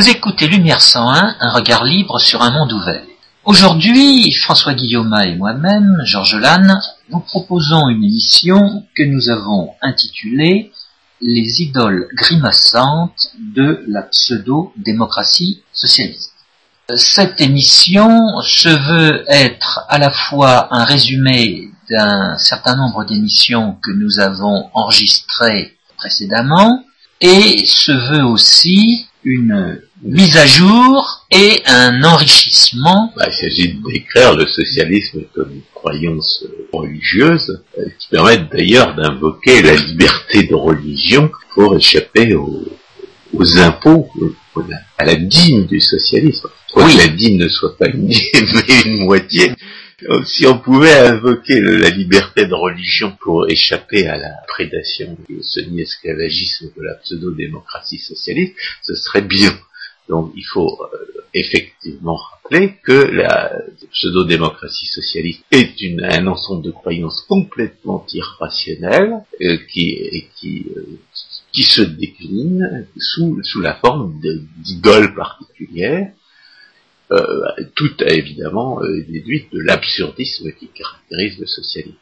Vous écoutez Lumière 101, un regard libre sur un monde ouvert. Aujourd'hui, François Guillaume et moi-même, Georges Lannes, nous proposons une émission que nous avons intitulée Les idoles grimaçantes de la pseudo-démocratie socialiste. Cette émission se veut être à la fois un résumé d'un certain nombre d'émissions que nous avons enregistrées précédemment et se veut aussi une mise à jour et un enrichissement. Bah, il s'agit de décrire le socialisme comme une croyance religieuse euh, qui permet d'ailleurs d'invoquer la liberté de religion pour échapper aux, impôts, à la dîme du socialisme. Oui. la dîme ne soit pas une dîme, mais une moitié. si on pouvait invoquer la liberté de religion pour échapper à la prédation du semi-esclavagisme de la pseudo-démocratie socialiste, ce serait bien. Donc il faut euh, effectivement rappeler que la pseudo-démocratie socialiste est un ensemble de croyances complètement irrationnelles euh, qui, qui, euh, qui se décline sous, sous la forme d'idoles particulières euh, tout évidemment euh, déduite de l'absurdisme qui caractérise le socialisme.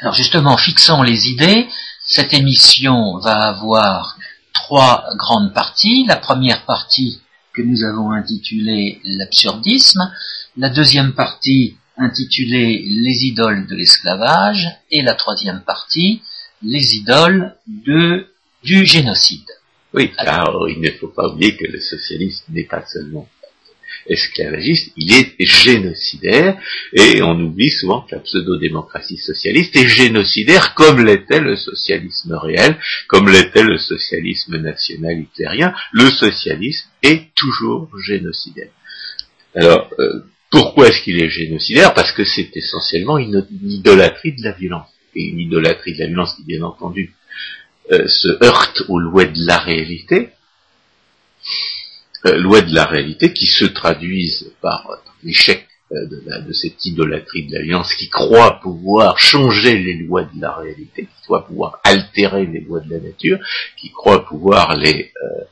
Alors justement, fixons les idées. Cette émission va avoir trois grandes parties. La première partie que nous avons intitulée l'absurdisme, la deuxième partie intitulée les idoles de l'esclavage et la troisième partie les idoles de, du génocide. Oui, alors il ne faut pas oublier que le socialisme n'est pas seulement esclavagiste, il est génocidaire, et on oublie souvent que la pseudo-démocratie socialiste est génocidaire comme l'était le socialisme réel, comme l'était le socialisme national hitlérien. Le socialisme est toujours génocidaire. Alors, euh, pourquoi est-ce qu'il est génocidaire? Parce que c'est essentiellement une, idolâtrie de la violence. Et une idolâtrie de la violence qui, bien entendu, euh, se heurte aux lois de la réalité, euh, de la réalité qui se traduisent par l'échec euh, de, cette idolâtrie de l'alliance qui croit pouvoir changer les lois de la réalité, qui croit pouvoir altérer les lois de la nature, qui croit pouvoir les, euh,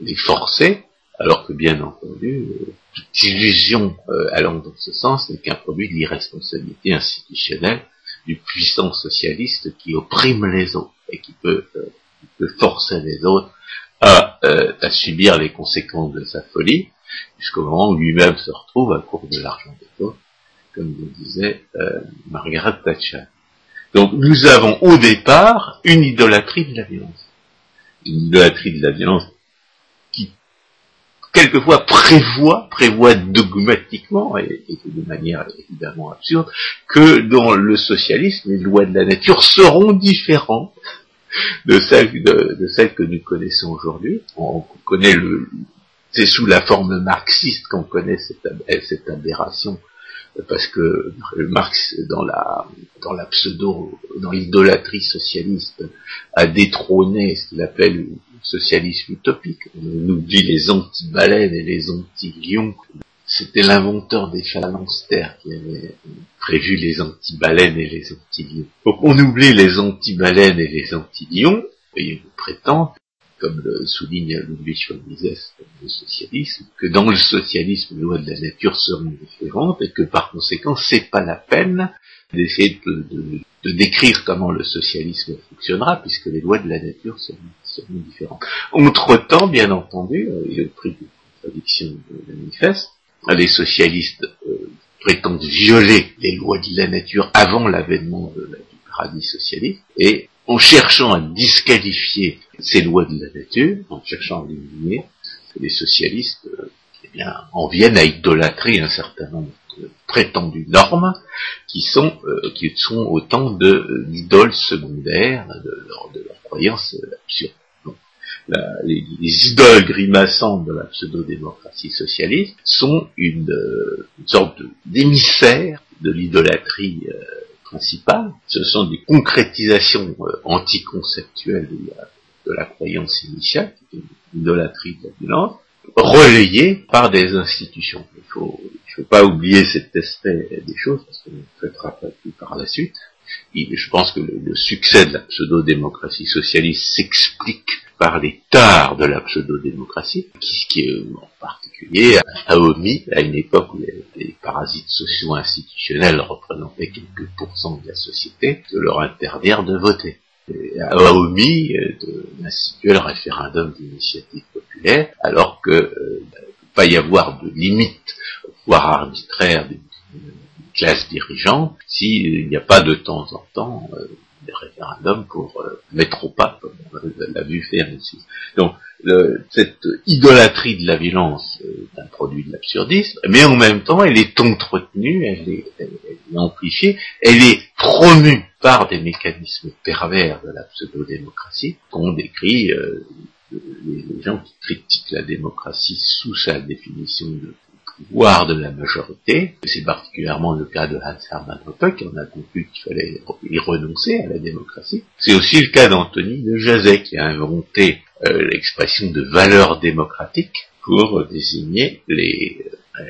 les forcer, alors que bien entendu, toute illusion allant dans ce sens n'est qu'un produit de l'irresponsabilité institutionnelle du puissant socialiste qui opprime les autres et qui peut, qui peut forcer les autres à, euh, à subir les conséquences de sa folie, jusqu'au moment où lui-même se retrouve à court de l'argent des autres, comme vous disait euh, Margaret Thatcher. Donc nous avons au départ une idolâtrie de la violence. Une idolâtrie de la violence qui quelquefois prévoit, prévoit dogmatiquement, et, et de manière évidemment absurde, que dans le socialisme, les lois de la nature seront différentes de celle de, celle que nous connaissons aujourd'hui. On, connaît le, c'est sous la forme marxiste qu'on connaît cette, cette aberration parce que Marx dans la dans la pseudo dans l'idolâtrie socialiste a détrôné ce qu'il appelle le socialisme utopique. On oublie les anti-baleines et les anti-lions c'était l'inventeur des phalanstères qui avait prévu les anti-baleines et les anti-lions. Donc on oublie les anti-baleines et les anti-lions, et prétend, comme le souligne Ludwig von Mises le socialisme, que dans le socialisme, les lois de la nature seront différentes et que par conséquent, c'est pas la peine d'essayer de, décrire comment le socialisme fonctionnera, puisque les lois de la nature seront, différentes. Entre-temps, bien entendu, il y a le prix de contradiction manifeste, les socialistes euh, prétendent violer les lois de la nature avant l'avènement du paradis socialiste, et en cherchant à disqualifier ces lois de la nature, en cherchant à éliminer, les socialistes euh, eh bien, en viennent à idolâtrer un certain nombre de prétendues normes qui sont, euh, qui sont autant d'idoles secondaires de leur, de leur croyance les, idoles grimaçantes de la pseudo-démocratie socialiste sont une, sorte d'émissaire de l'idolâtrie euh, principale. Ce sont des concrétisations euh, anticonceptuelles de la, croyance initiale, l'idolâtrie de la relayées par des institutions. Il il faut pas oublier cet aspect des choses, parce qu'on ne traitera pas plus par la suite. je pense que le succès de la pseudo-démocratie socialiste s'explique par les de la pseudo-démocratie, qui, qui en particulier a omis, à une époque où les, parasites sociaux institutionnels représentaient quelques pourcents de la société, de leur interdire de voter. a omis d'instituer le référendum d'initiative populaire, alors que euh, ne peut pas y avoir de limite, voire arbitraire, d'une classe dirigeante, s'il n'y a pas de temps en temps euh, des référendums pour euh, mettre au pas, comme on l'a vu faire ici. Donc, cette idolâtrie de la violence est un produit de l'absurdisme, mais en même temps, elle est entretenue, elle est, amplifiée, elle est promue par des mécanismes pervers de la pseudo-démocratie qu'on décrit euh, les, gens qui critiquent la démocratie sous sa définition de pouvoir de la majorité. C'est particulièrement le cas de Hans Hermann Hoppe, qui en a conclu qu'il fallait y renoncer à la démocratie. C'est aussi le cas d'Anthony de Jazet, qui a inventé euh, l'expression de valeur démocratique pour désigner les, euh,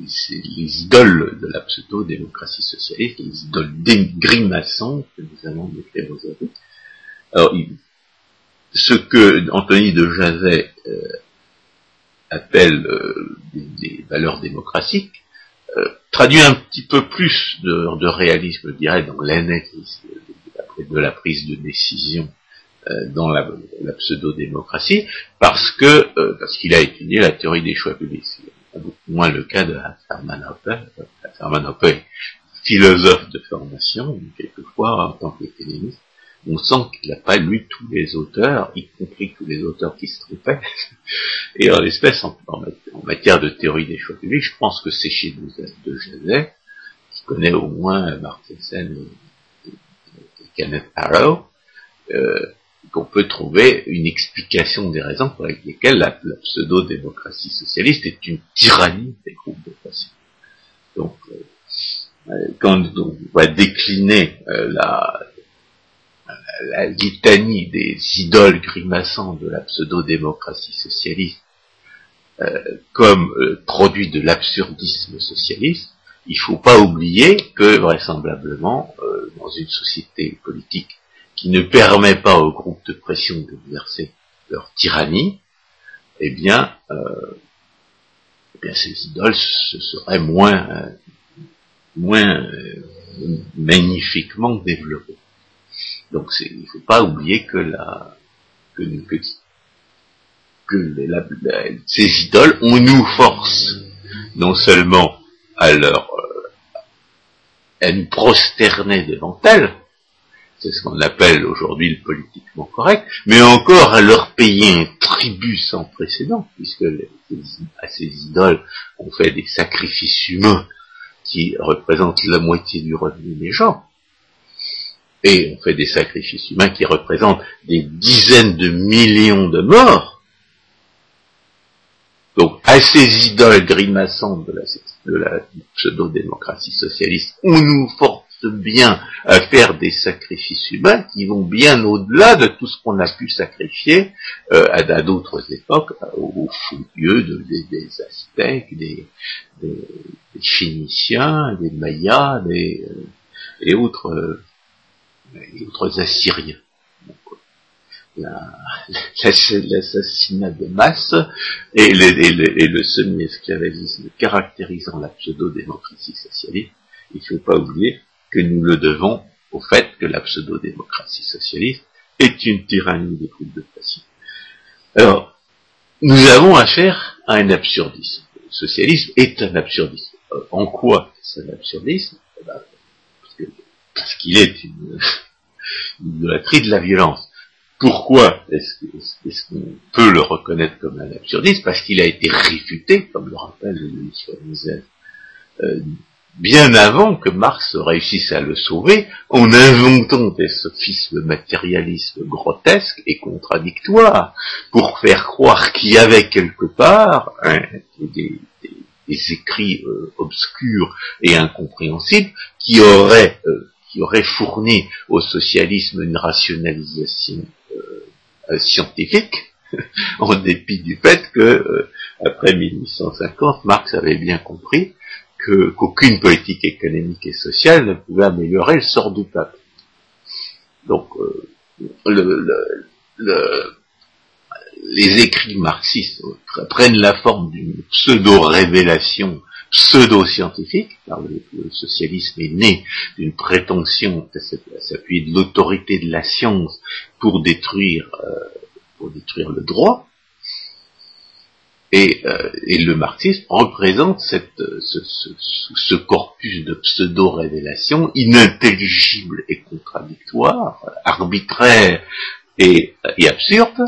les, idoles de la pseudo-démocratie socialiste, les idoles grimaçantes que nous allons décrire aujourd'hui. Alors, ce que Anthony de Jazet euh, appelle euh, des, valeurs démocratiques, euh, traduit un petit peu plus de, de réalisme, je dirais, dans l'analyse de, la prise de décision euh, dans la, la pseudo-démocratie, parce que parce qu'il a étudié la théorie des choix publics. Beaucoup moins le cas de Hermann Hoppe. Hermann Hoppe est philosophe de formation, quelquefois en tant qu'économiste, on sent qu'il n'a pas lu tous les auteurs, y compris tous les auteurs qui se trompaient. Et en l'espèce, en, matière de théorie des choix publics, je pense que c'est chez de Jazet, qui connaît au moins Mark Sen et, Kenneth Arrow, euh, qu'on peut trouver une explication des raisons pour lesquelles la, pseudo-démocratie socialiste est une tyrannie des groupes de patients. Donc, euh, quand on va décliner euh, la, la litanie des idoles grimaçants de la pseudo-démocratie socialiste euh, comme euh, produit de l'absurdisme socialiste, il ne faut pas oublier que vraisemblablement, euh, dans une société politique qui ne permet pas aux groupes de pression d'exercer leur tyrannie, eh bien, eh bien ces idoles ce serait moins, moins magnifiquement développées. Donc il ne faut pas oublier que la que, que, ces idoles, on nous force non seulement à leur euh, à nous prosterner devant elles, c'est ce qu'on appelle aujourd'hui le politiquement correct, mais encore à leur payer un tribut sans précédent, puisque à ces idoles on fait des sacrifices humains qui représentent la moitié du revenu des gens et on fait des sacrifices humains qui représentent des dizaines de millions de morts. Donc, à ces idoles grimaçantes de la, pseudo-démocratie socialiste, on nous force bien à faire des sacrifices humains qui vont bien au-delà de tout ce qu'on a pu sacrifier euh, à d'autres époques, aux, fouilleux des, Aztèques, des, Phéniciens, des Mayas, des, euh, autres euh, et autres Assyriens. L'assassinat de masse et le, semi-esclavagisme caractérisant la pseudo-démocratie socialiste, il ne faut pas oublier que nous le devons au fait que la pseudo-démocratie socialiste est une tyrannie des groupes de pression. Alors, nous avons affaire à un absurdisme. Le socialisme est un absurdisme. En quoi c'est un absurdisme? Eh ben, qu'il est une, idolâtrie de la violence. Pourquoi est-ce qu'on peut le reconnaître comme un absurdiste? Parce qu'il a été réfuté, comme le rappelle Louis euh, bien avant que Marx réussisse à le sauver, en inventant des sophismes matérialistes grotesques et contradictoires, pour faire croire qu'il y avait quelque part hein, des, écrits euh, obscurs et incompréhensibles qui auraient euh, qui aurait fourni au socialisme une rationalisation euh, scientifique, en dépit du fait que, euh, après 1850, Marx avait bien compris que qu'aucune politique économique et sociale ne pouvait améliorer le sort du peuple. Donc, euh, le, le, les écrits marxistes prennent la forme d'une pseudo-révélation pseudo-scientifique, car le, socialisme est né d'une prétention à s'appuyer de l'autorité de la science pour détruire, euh, pour détruire le droit, et, euh, le marxisme représente cette, ce, corpus de pseudo-révélation inintelligible et contradictoire, arbitraire et, et absurde,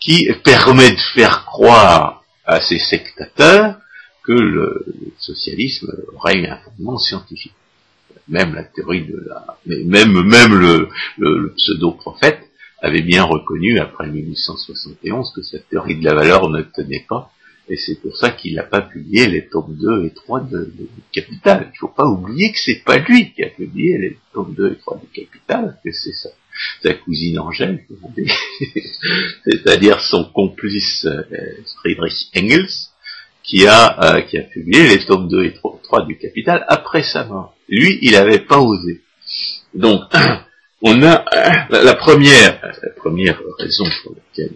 qui permet de faire croire à ses sectateurs que le, socialisme aurait un fondement scientifique. Même la théorie de la, même même le, pseudo-prophète avait bien reconnu après 1871 que cette théorie de la valeur ne tenait pas, et c'est pour ça qu'il n'a pas publié les tomes 2 et 3 de, Capital. Il ne faut pas oublier que c'est pas lui qui a publié les tomes 2 et 3 de Capital, que c'est sa cousine Angèle, c'est-à-dire son complice euh, Friedrich Engels, qui a, euh, qui a publié les tomes 2 et 3 du Capital après sa mort. Lui, il n'avait pas osé. Donc, on a la première, la première raison pour laquelle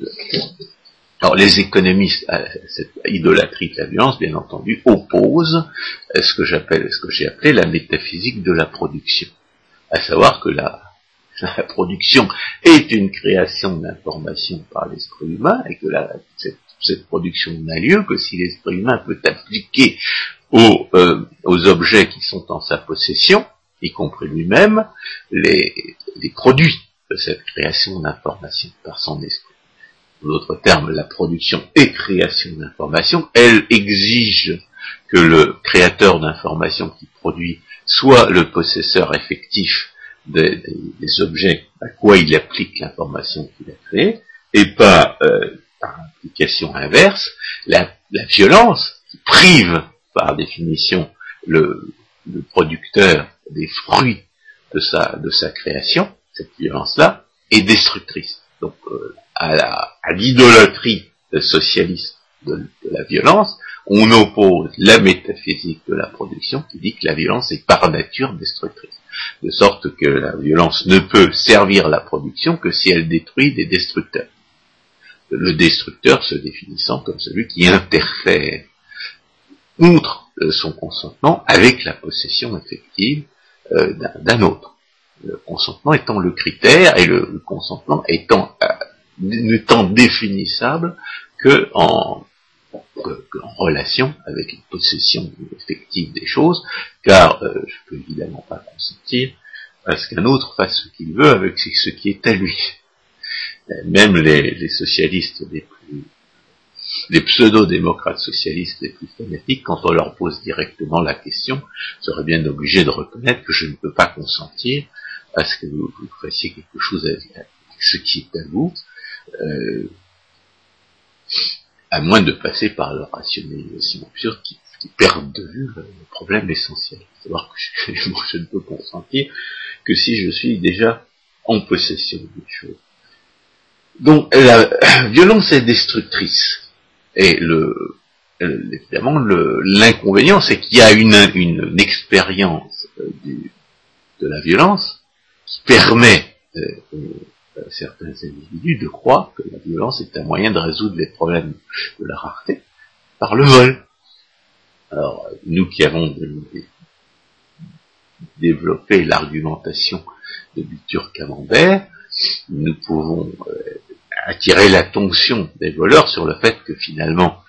alors les économistes à cette idolâtrie de la violence, bien entendu, opposent ce que j'appelle, ce que j'ai appelé la métaphysique de la production, à savoir que la, la production est une création d'information par l'esprit humain et que la, production n'a lieu que si l'esprit humain peut appliquer aux, euh, objets qui sont en sa possession, y compris lui-même, les, les produits de cette création d'information par son esprit. En d'autres termes, la production et création d'information, elle exige que le créateur d'information qui produit soit le possesseur effectif des, objets à quoi il applique l'information qu'il a créée, et pas euh, inverse, la, violence qui prive par définition le, producteur des fruits de sa, création, cette violence-là, est destructrice. Donc euh, à l'idolâtrie socialiste de la violence, on oppose la métaphysique de la production qui dit que la violence est par nature destructrice de sorte que la violence ne peut servir la production que si elle détruit des destructeurs. Le destructeur se définissant comme celui qui interfère outre euh, son consentement avec la possession effective euh, d'un autre. Le consentement étant le critère et le, consentement étant, euh, n'étant définissable que en, relation avec la possession effective des choses, car euh, je peux évidemment pas consentir à ce qu'un autre fasse ce qu'il veut avec ce qui est à lui. Même les, socialistes les plus, les pseudo-démocrates socialistes les plus fanatiques, quand on leur pose directement la question, seraient bien obligés de reconnaître que je ne peux pas consentir à ce que vous, fassiez quelque chose avec, ce qui est à vous. Euh, à moins de passer par le rationalisation absurde qui, qui perd de vue le problème essentiel. Savoir que je, je ne peux consentir que si je suis déjà en possession d'une chose. Donc la violence est destructrice. Et le, évidemment, l'inconvénient, c'est qu'il y a une, une, expérience euh, du, de la violence qui permet euh, certains individus de croire que la violence est un moyen de résoudre les problèmes de la rareté par le vol. Alors, nous qui avons développé l'argumentation de Butur Camembert, nous pouvons euh, attirer l'attention des voleurs sur le fait que finalement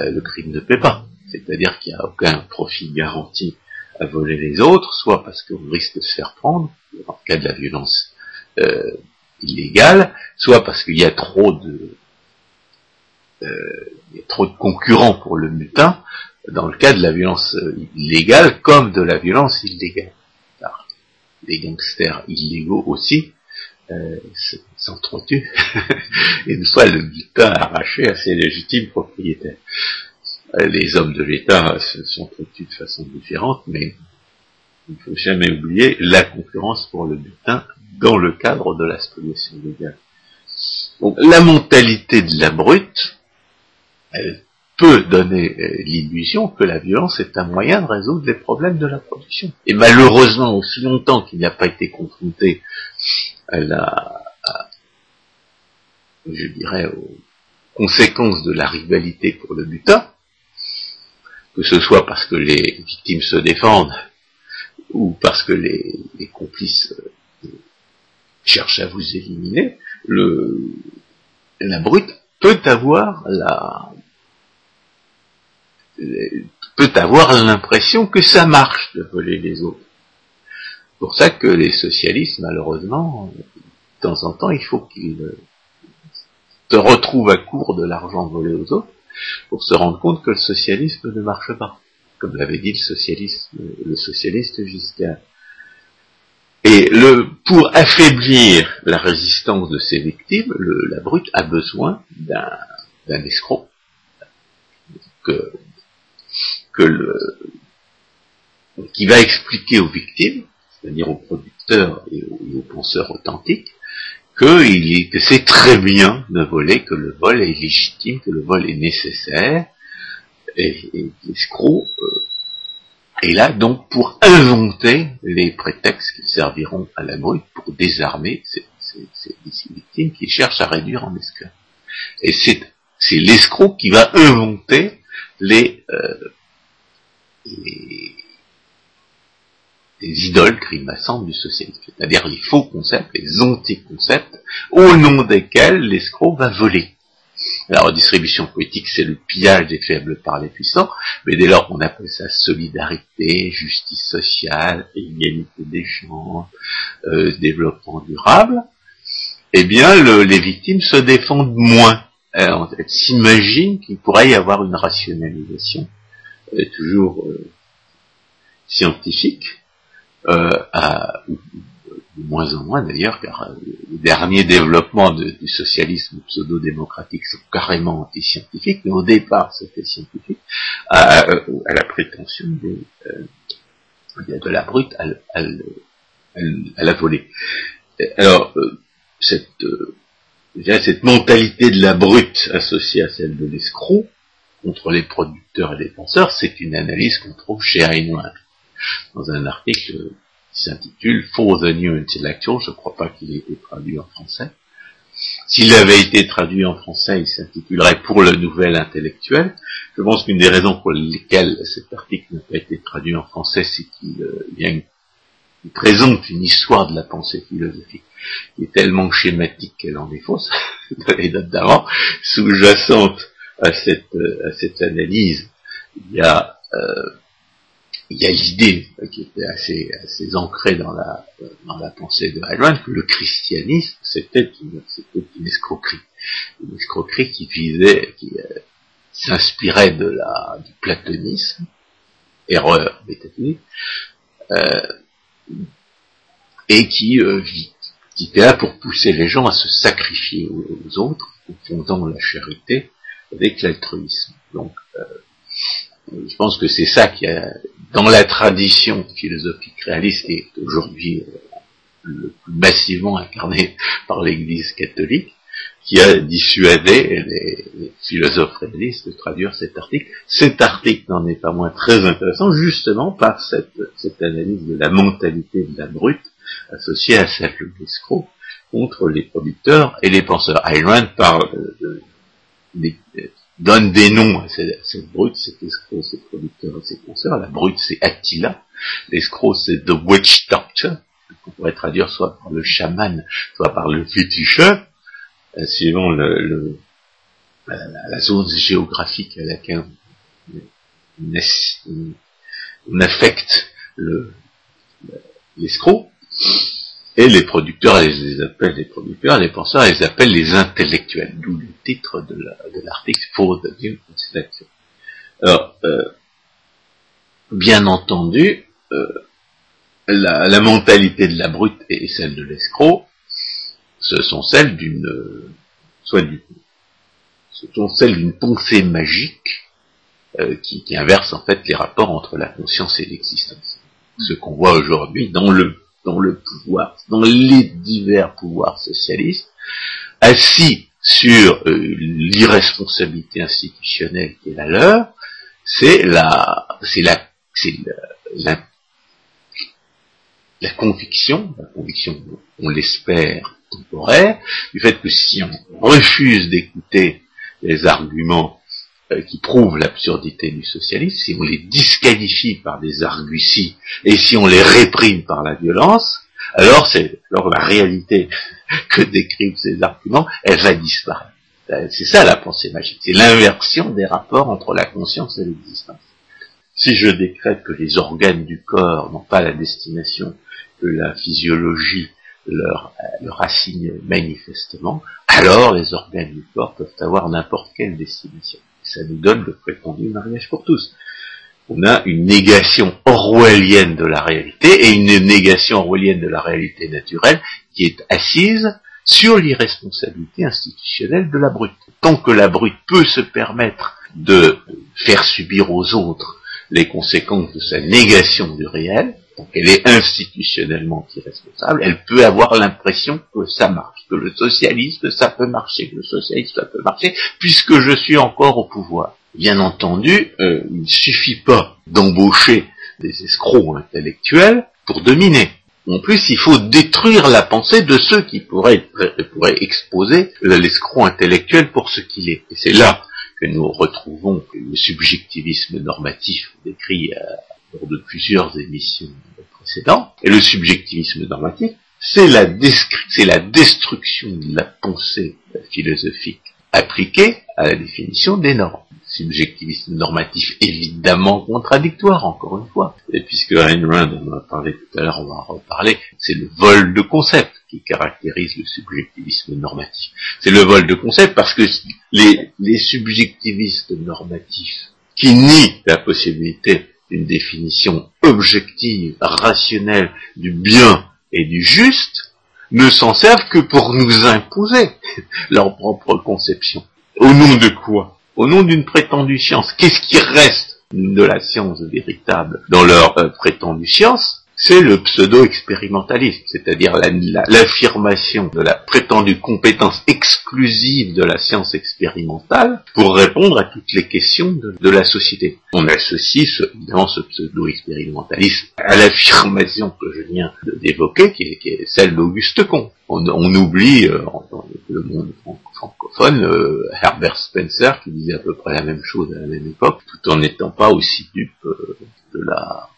euh, le crime ne paie pas. C'est-à-dire qu'il n'y a aucun profit garanti à voler les autres, soit parce qu'on risque de se faire prendre, dans le cas de la violence euh, illégale, soit parce qu'il y a trop de euh, il y a trop de concurrents pour le mutin, dans le cas de la violence euh, illégale comme de la violence illégale. les gangsters illégaux aussi euh, s'entretuent une fois le butin arraché à ses légitimes propriétaires. Les hommes de l'État s'entretuent de façon différente, mais il ne faut jamais oublier la concurrence pour le butin dans le cadre de la spoliation légale. Donc la mentalité de la brute, elle peut donner euh, l'illusion que la violence est un moyen de résoudre les problèmes de la production. Et malheureusement, aussi longtemps qu'il n'a pas été confronté à la, je dirais, conséquence de la rivalité pour le butin, que ce soit parce que les victimes se défendent ou parce que les, complices euh, cherchent à vous éliminer, le, la brute peut avoir la peut avoir l'impression que ça marche de voler les autres. C'est pour ça que les socialistes, malheureusement, de temps en temps, il faut qu'ils se retrouvent à court de l'argent volé aux autres pour se rendre compte que le socialisme ne marche pas, comme l'avait dit le socialiste, le socialiste Giscard. Et le, pour affaiblir la résistance de ses victimes, la brute a besoin d'un escroc que, que le, qui va expliquer aux victimes, c'est-à-dire aux producteurs et aux, penseurs authentiques, que, c'est très bien de voler, que le vol est légitime, que le vol est nécessaire, et, l'escroc euh, et là, donc, pour inventer les prétextes qui serviront à la brute pour désarmer ces, victimes qui cherchent à réduire en esclaves. Et c'est, l'escroc qui va inventer les, euh, les, idoles grimaçantes du socialisme, c'est-à-dire les faux concepts, les anti-concepts, au nom desquels l'escroc va voler. La redistribution politique, c'est le pillage des faibles par les puissants, mais dès lors qu'on appelle ça solidarité, justice sociale, égalité des chances, euh, développement durable, eh bien, les victimes se défendent moins. Elles s'imaginent qu'il pourrait y avoir une rationalisation, euh, toujours euh, scientifique, à, de moins en moins d'ailleurs, car euh, les derniers développements du socialisme pseudo-démocratique sont carrément anti-scientifiques, mais au départ c'était scientifique, à, euh, la prétention de, euh, la brute à, la voler. Alors, cette, cette mentalité de la brute associée à celle de l'escroc, contre les producteurs et les penseurs, c'est une analyse qu'on trouve chez Heinlein. Dans un article s'intitule For the New Intellectual, je ne crois pas qu'il ait été traduit en français. S'il avait été traduit en français, il s'intitulerait Pour le nouvel intellectuel. Je pense qu'une des raisons pour lesquelles cet article n'a pas été traduit en français, c'est qu'il euh, présente une histoire de la pensée philosophique qui est tellement schématique qu'elle en est fausse, les d'avant, sous-jacente à cette, euh, à cette analyse, il y a euh, il y a l'idée qui était assez, assez ancrée dans la, pensée de Heilmann que le christianisme c'était une, une escroquerie, une escroquerie qui visait, qui euh, s'inspirait du platonisme, erreur métaphysique, euh, et qui, euh, qui était là pour pousser les gens à se sacrifier aux, autres, en fondant la charité avec l'altruisme. Euh, je pense que c'est ça qui a, dans la tradition philosophique réaliste qui est aujourd'hui euh, le plus massivement incarné par l'Église catholique, qui a dissuadé les, philosophes réalistes de traduire cet article. Cet article n'en est pas moins très intéressant, justement par cette, analyse de la mentalité de la brute associée à celle de l'escroc contre les producteurs et les penseurs. Ayn parle de, de, donne des noms à cette, brute, cet escroc, ces producteurs et ces consoeurs. La brute, c'est Attila. L'escroc, c'est The Witch Doctor, qu'on pourrait traduire soit par le chaman, soit par le féticheur, euh, suivant le, la, zone géographique à laquelle on, affecte l'escroc. Et les producteurs, ils les appellent les producteurs, les penseurs, ils les appellent les intellectuels, d'où le titre de l'article For the New Alors, euh, bien entendu, euh, la, mentalité de la brute et celle de l'escroc, ce sont celles d'une, soit du, ce sont celles d'une pensée magique euh, qui, qui inverse en fait les rapports entre la conscience et l'existence. Ce qu'on voit aujourd'hui dans le dans le pouvoir, dans les divers pouvoirs socialistes, assis sur euh, l'irresponsabilité institutionnelle qui est la leur, c'est la, c'est la, c'est la, la, conviction, la conviction, on l'espère, temporaire, du fait que si on refuse d'écouter les arguments qui prouvent l'absurdité du socialisme, si on les disqualifie par des arguties et si on les réprime par la violence, alors c'est alors la réalité que décrivent ces arguments, elle va disparaître. Euh, c'est ça la pensée magique, c'est l'inversion des rapports entre la conscience et l'existence. Si je décrète que les organes du corps n'ont pas la destination que la physiologie leur, euh, leur assigne manifestement, alors les organes du corps peuvent avoir n'importe quelle destination. Ça nous donne le prétendu mariage pour tous. On a une négation orwellienne de la réalité et une négation orwellienne de la réalité naturelle qui est assise sur l'irresponsabilité institutionnelle de la brute. Tant que la brute peut se permettre de faire subir aux autres les conséquences de sa négation du réel, donc elle est institutionnellement irresponsable, elle peut avoir l'impression que ça marche, que le socialisme ça peut marcher, que le socialisme ça peut marcher, puisque je suis encore au pouvoir. Bien entendu, euh, il ne suffit pas d'embaucher des escrocs intellectuels pour dominer. En plus, il faut détruire la pensée de ceux qui pourraient, pourraient exposer l'escroc intellectuel pour ce qu'il est. Et c'est là que nous retrouvons le subjectivisme normatif décrit de plusieurs émissions précédentes. Et le subjectivisme normatif, c'est la, destruction de la pensée philosophique appliquée à la définition des normes subjectivisme normatif évidemment contradictoire, encore une fois. Et puisque Ayn Rand en a parlé tout à l'heure, on va en reparler, c'est le vol de concept qui caractérise le subjectivisme normatif. C'est le vol de concept parce que les subjectivistes normatifs qui nient la possibilité d'une définition objective, rationnelle du bien et du juste, ne s'en servent que pour nous imposer leur propre conception. Au nom de quoi? Au nom d'une prétendue science. Qu'est-ce qui reste de la science véritable dans leur euh, prétendue science? C'est le pseudo-expérimentalisme, c'est-à-dire l'affirmation de la prétendue compétence exclusive de la science expérimentale pour répondre à toutes les questions de, la société. On associe ce, évidemment ce pseudo-expérimentalisme à l'affirmation que je viens d'évoquer, qui, est celle d'Auguste Comte. On, oublie, euh, dans le monde francophone, euh, Herbert Spencer qui disait à peu près la même chose à la même époque, tout en n'étant pas aussi dupe euh, de la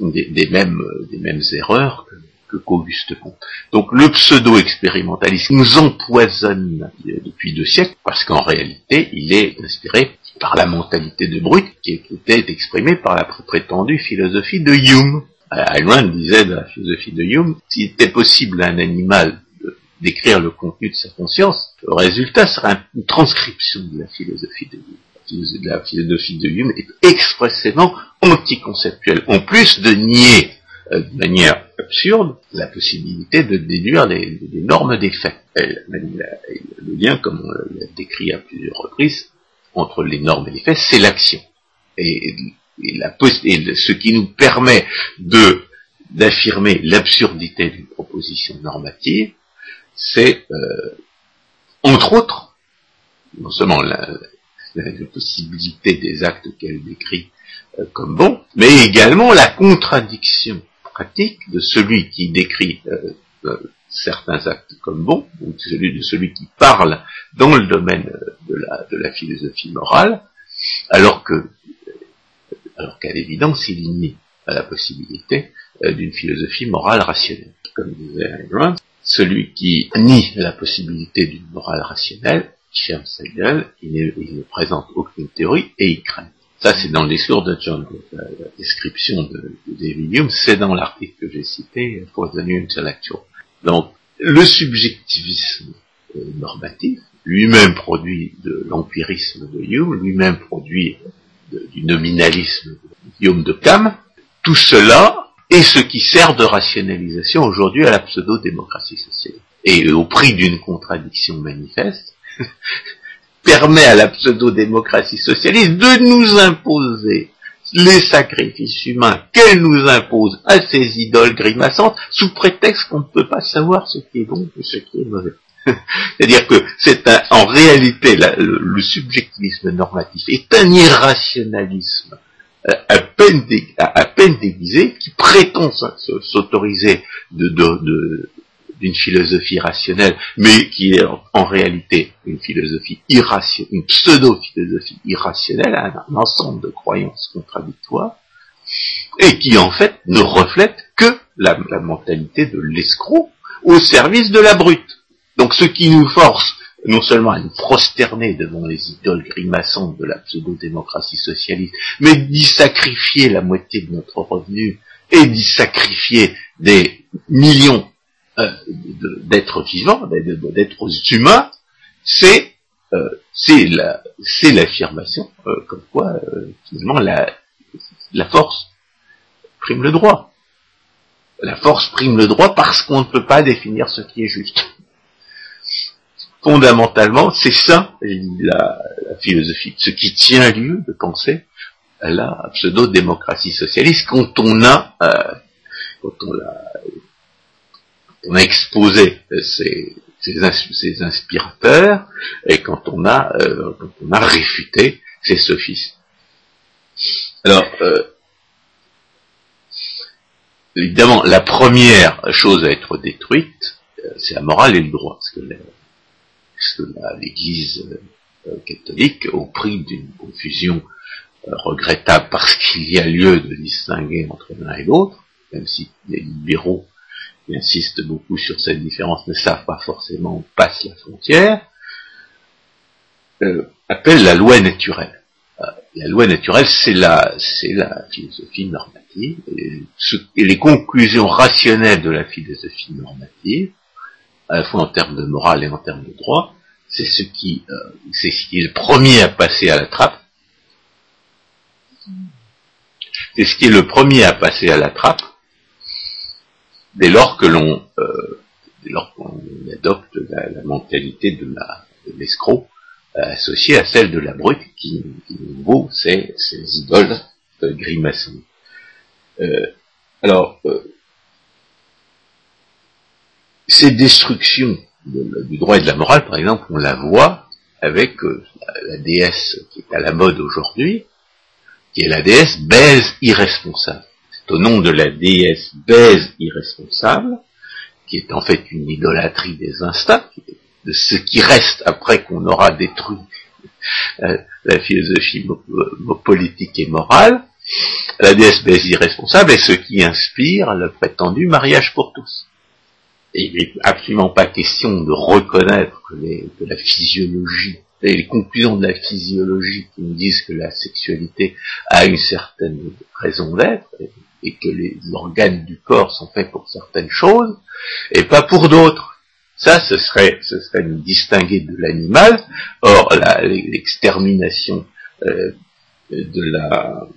des, mêmes, des mêmes erreurs que, qu'Auguste Comte. Donc le pseudo-expérimentalisme nous empoisonne depuis deux siècles, parce qu'en réalité, il est inspiré par la mentalité de Brut, qui était exprimée par la prétendue philosophie de Hume. Ayn disait de la philosophie de Hume, s'il était possible à un animal d'écrire le contenu de sa conscience, le résultat serait une transcription de la philosophie de Hume la philosophie de Hume est expressément anticonceptuelle, en plus de nier euh, de manière absurde la possibilité de déduire des, normes des faits. le lien, comme on l'a décrit à plusieurs reprises, entre les normes et les faits, c'est l'action. Et, et ce qui nous permet de d'affirmer l'absurdité d'une proposition normative, c'est, euh, entre autres, non seulement la, la possibilité des actes qu'elle décrit comme bons, mais également la contradiction pratique de celui qui décrit euh, euh, certains actes comme bons, ou celui de celui qui parle dans le domaine de la, de la philosophie morale, alors que, alors qu'à l'évidence, il nie la possibilité d'une philosophie morale rationnelle. Comme disait Ayn celui qui nie la possibilité d'une morale rationnelle il il ne, présente aucune théorie et il craint. Ça, c'est dans le discours de John La, description de, David Hume, c'est dans l'article que j'ai cité, For the New Intellectual. Donc, le subjectivisme euh, normatif, lui-même produit de l'empirisme de Hume, lui-même produit du nominalisme de Hume de Cam, tout cela est ce qui sert de rationalisation aujourd'hui à la pseudo-démocratie sociale. Et au prix d'une contradiction manifeste, permet à la pseudo-démocratie socialiste de nous imposer les sacrifices humains qu'elle nous impose à ces idoles grimaçantes sous prétexte qu'on ne peut pas savoir ce qui est bon et ce qui est mauvais. C'est-à-dire que c'est en réalité le, subjectivisme normatif est un irrationalisme euh, à peine, à, peine déguisé qui prétend s'autoriser de, de, d'une philosophie rationnelle, mais qui est en, réalité une philosophie irrationnelle, une pseudo-philosophie irrationnelle, un, ensemble de croyances contradictoires, et qui en fait ne reflète que la, mentalité de l'escroc au service de la brute. Donc ce qui nous force non seulement à nous prosterner devant les idoles grimaçantes de la pseudo-démocratie socialiste, mais d'y sacrifier la moitié de notre revenu et d'y sacrifier des millions euh, d'êtres vivants, d'êtres humains, c'est euh, c'est l'affirmation euh, comme quoi finalement la, force prime le droit. La force prime le droit parce qu'on ne peut pas définir ce qui est juste fondamentalement, c'est ça la, philosophie, ce qui tient lieu de penser à la pseudo-démocratie socialiste quand on a, euh, quand on a, on a exposé ces, inspirateurs et quand on a, euh, on a réfuté ces sophistes. Alors, euh, évidemment, la première chose à être détruite, c'est la morale et le droit, parce que l'Église euh, catholique, au prix d'une confusion euh, regrettable parce qu'il y a lieu de distinguer entre l'un et l'autre, même si les libéraux qui insistent beaucoup sur cette différence ne savent pas forcément où passe la frontière, euh, appelle la loi naturelle. La loi naturelle, c'est la, c'est la philosophie normative, et, et, les conclusions rationnelles de la philosophie normative à la fois en termes de morale et en termes de droit, c'est ce qui, euh, c'est ce qui est le premier à passer à la trappe. C'est ce qui est le premier à passer à la trappe dès lors que l'on, euh, qu'on adopte la, mentalité de la l'escroc euh, associée à celle de la brute qui, qui vaut ces idoles euh, grimaçantes. alors, ces destructions du droit et de la morale, par exemple, on la voit avec euh, la, déesse qui est à la mode aujourd'hui, qui est la déesse baise irresponsable. Au nom de la déesse baise irresponsable, qui est en fait une idolâtrie des instincts, de ce qui reste après qu'on aura détruit euh, la philosophie politique et morale, la déesse baise irresponsable est ce qui inspire le prétendu mariage pour tous. Il n'est absolument pas question de reconnaître que, la physiologie, les conclusions de la physiologie qui nous disent que la sexualité a une certaine raison d'être et, que les organes du corps sont faits pour certaines choses et pas pour d'autres. Ça, ce serait, ce serait nous distinguer de l'animal. Or, l'extermination euh, de la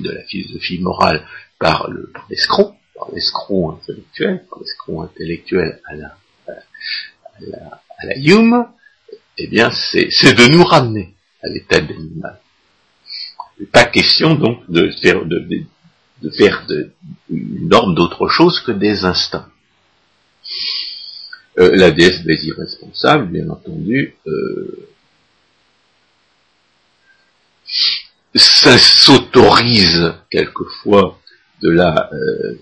de la philosophie morale par l'escroc, par l'escroc intellectuel, par l'escroc intellectuel à la, à la, à la Hume, eh bien, c'est, de nous ramener à l'état d'animal. Pas question donc de faire de, faire de, une norme d'autre chose que des instincts. Euh, la déesse des irresponsables, bien entendu, euh, s'autorise quelquefois de la euh,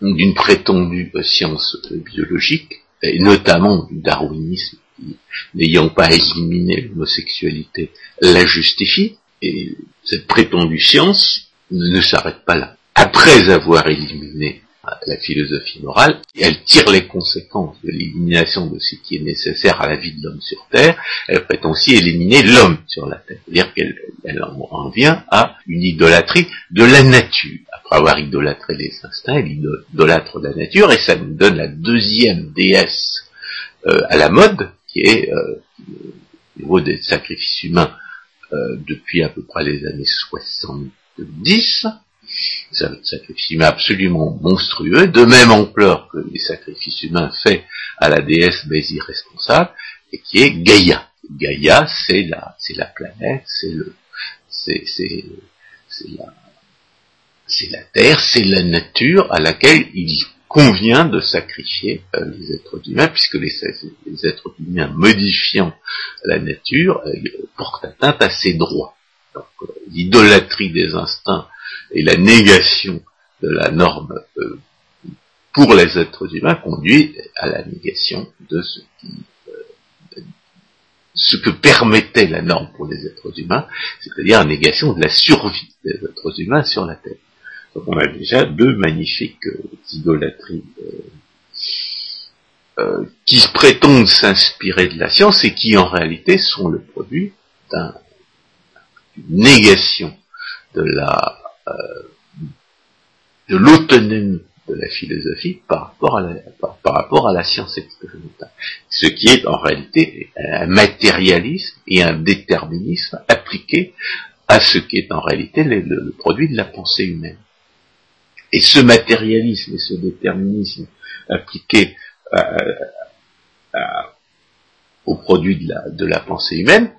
d'une prétendue science biologique, et notamment du darwinisme, qui, n'ayant pas éliminé l'homosexualité, la justifie, et cette prétendue science ne s'arrête pas là. Après avoir éliminé la philosophie morale, elle tire les conséquences de l'élimination de ce qui est nécessaire à la vie de l'homme sur Terre, elle prétend aussi éliminer l'homme sur la Terre. C'est-à-dire qu'elle en vient à une idolâtrie de la nature. Après avoir idolâtré les instincts, elle idolâtre la nature, et ça nous donne la deuxième déesse euh, à la mode, qui est euh, au niveau des sacrifices humains euh, depuis à peu près les années 70, c'est un sacrifice humain absolument monstrueux, de même ampleur que les sacrifices humains faits à la déesse mais irresponsable, et qui est Gaïa. Gaïa, c'est la, c'est la planète, c'est le, c'est, c'est, c'est la, c'est la terre, c'est la nature à laquelle il convient de sacrifier euh, les êtres humains, puisque les, les, êtres humains modifiant la nature euh, portent atteinte à ses droits. L'idolâtrie des instincts et la négation de la norme euh, pour les êtres humains, conduit à la négation de ce qui euh, ce que permettait la norme pour les êtres humains, c'est-à-dire la négation de la survie des êtres humains sur la Terre. Donc on a déjà deux magnifiques euh, idolâtries euh, qui prétendent s'inspirer de la science et qui en réalité sont le produit d'une négation de la de l'autonomie de la philosophie par rapport à la, science expérimentale. Ce qui est en réalité un matérialisme et un déterminisme appliqué à ce qui est en réalité le, produit de la pensée humaine. Et ce matérialisme et ce déterminisme appliqué au produit de la, de la pensée humaine,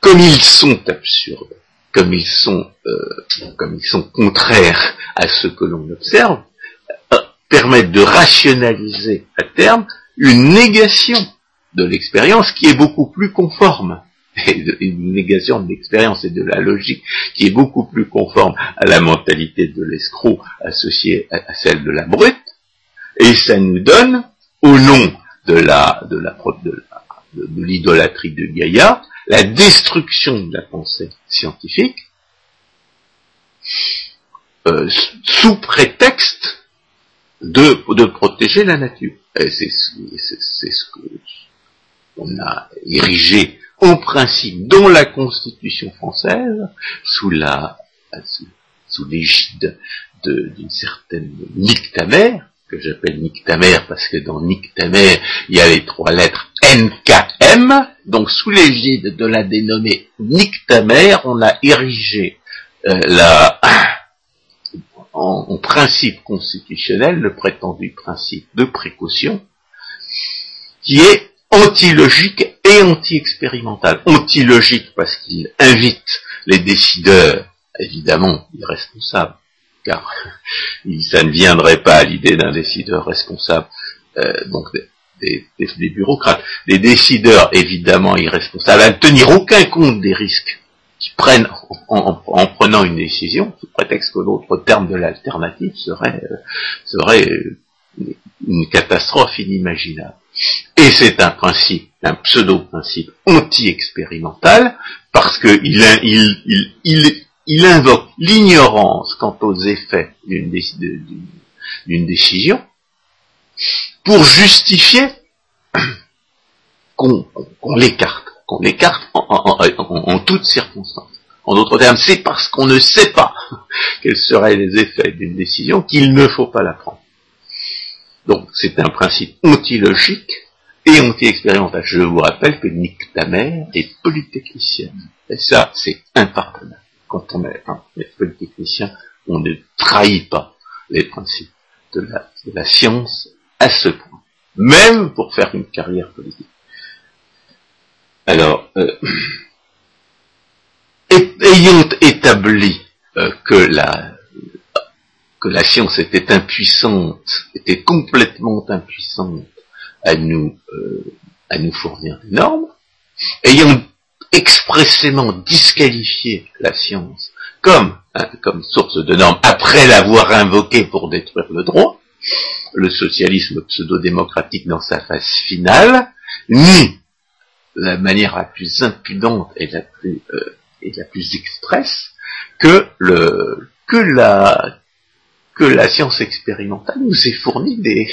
comme ils sont absurdes, comme ils sont, euh, comme ils sont contraires à ce que l'on observe, permettre de rationaliser à terme une négation de l'expérience qui est beaucoup plus conforme, une négation de l'expérience et de la logique qui est beaucoup plus conforme à la mentalité de l'escroc associée à celle de la brute, et ça nous donne, au nom de la de la de l'idolâtrie de Gaïa, la destruction de la pensée scientifique, euh, sous prétexte de, de protéger la nature. C'est ce que on a érigé en principe dans la Constitution française sous la sous, l'égide d'une certaine Nictamer, que j'appelle Nictamer parce que dans Nictamer, il y a les trois lettres NKM, donc sous l'égide de la dénommée Nictamer, on a érigé euh, la en, principe constitutionnel, le prétendu principe de précaution, qui est antilogique et anti-expérimental. Antilogique parce qu'il invite les décideurs, évidemment irresponsables, car ça ne viendrait pas à l'idée d'un décideur responsable, euh, donc des, des, bureaucrates, des décideurs évidemment irresponsables, à ne tenir aucun compte des risques qui prennent, en, prenant une décision, sous prétexte que l'autre terme de l'alternative serait, euh, serait une catastrophe inimaginable. Et c'est un principe, un pseudo-principe anti-expérimental, parce qu'il il, il, il, il, invoque l'ignorance quant aux effets d'une décision, pour justifier qu'on l'écarte qu'on écarte en, toutes circonstances. En d'autres termes, c'est parce qu'on ne sait pas quels seraient les effets d'une décision qu'il ne faut pas la prendre. Donc c'est un principe antilogique et anti-expérimental. Je vous rappelle que Nick Tamer est polytechnicien. Et ça, c'est impardonnable. Quand on est, un polytechnicien, on ne trahit pas les principes de la, science à ce point. Même pour faire une carrière politique. Alors, euh, ayant établi euh, que la que la science était impuissante, était complètement impuissante à nous euh, à nous fournir des normes, ayant expressément disqualifié la science comme hein, comme source de normes après l'avoir invoquée pour détruire le droit, le socialisme pseudo-démocratique dans sa phase finale, ni la manière la plus impudente et la plus euh, et la plus expresse que le que la que la science expérimentale nous ait fourni des,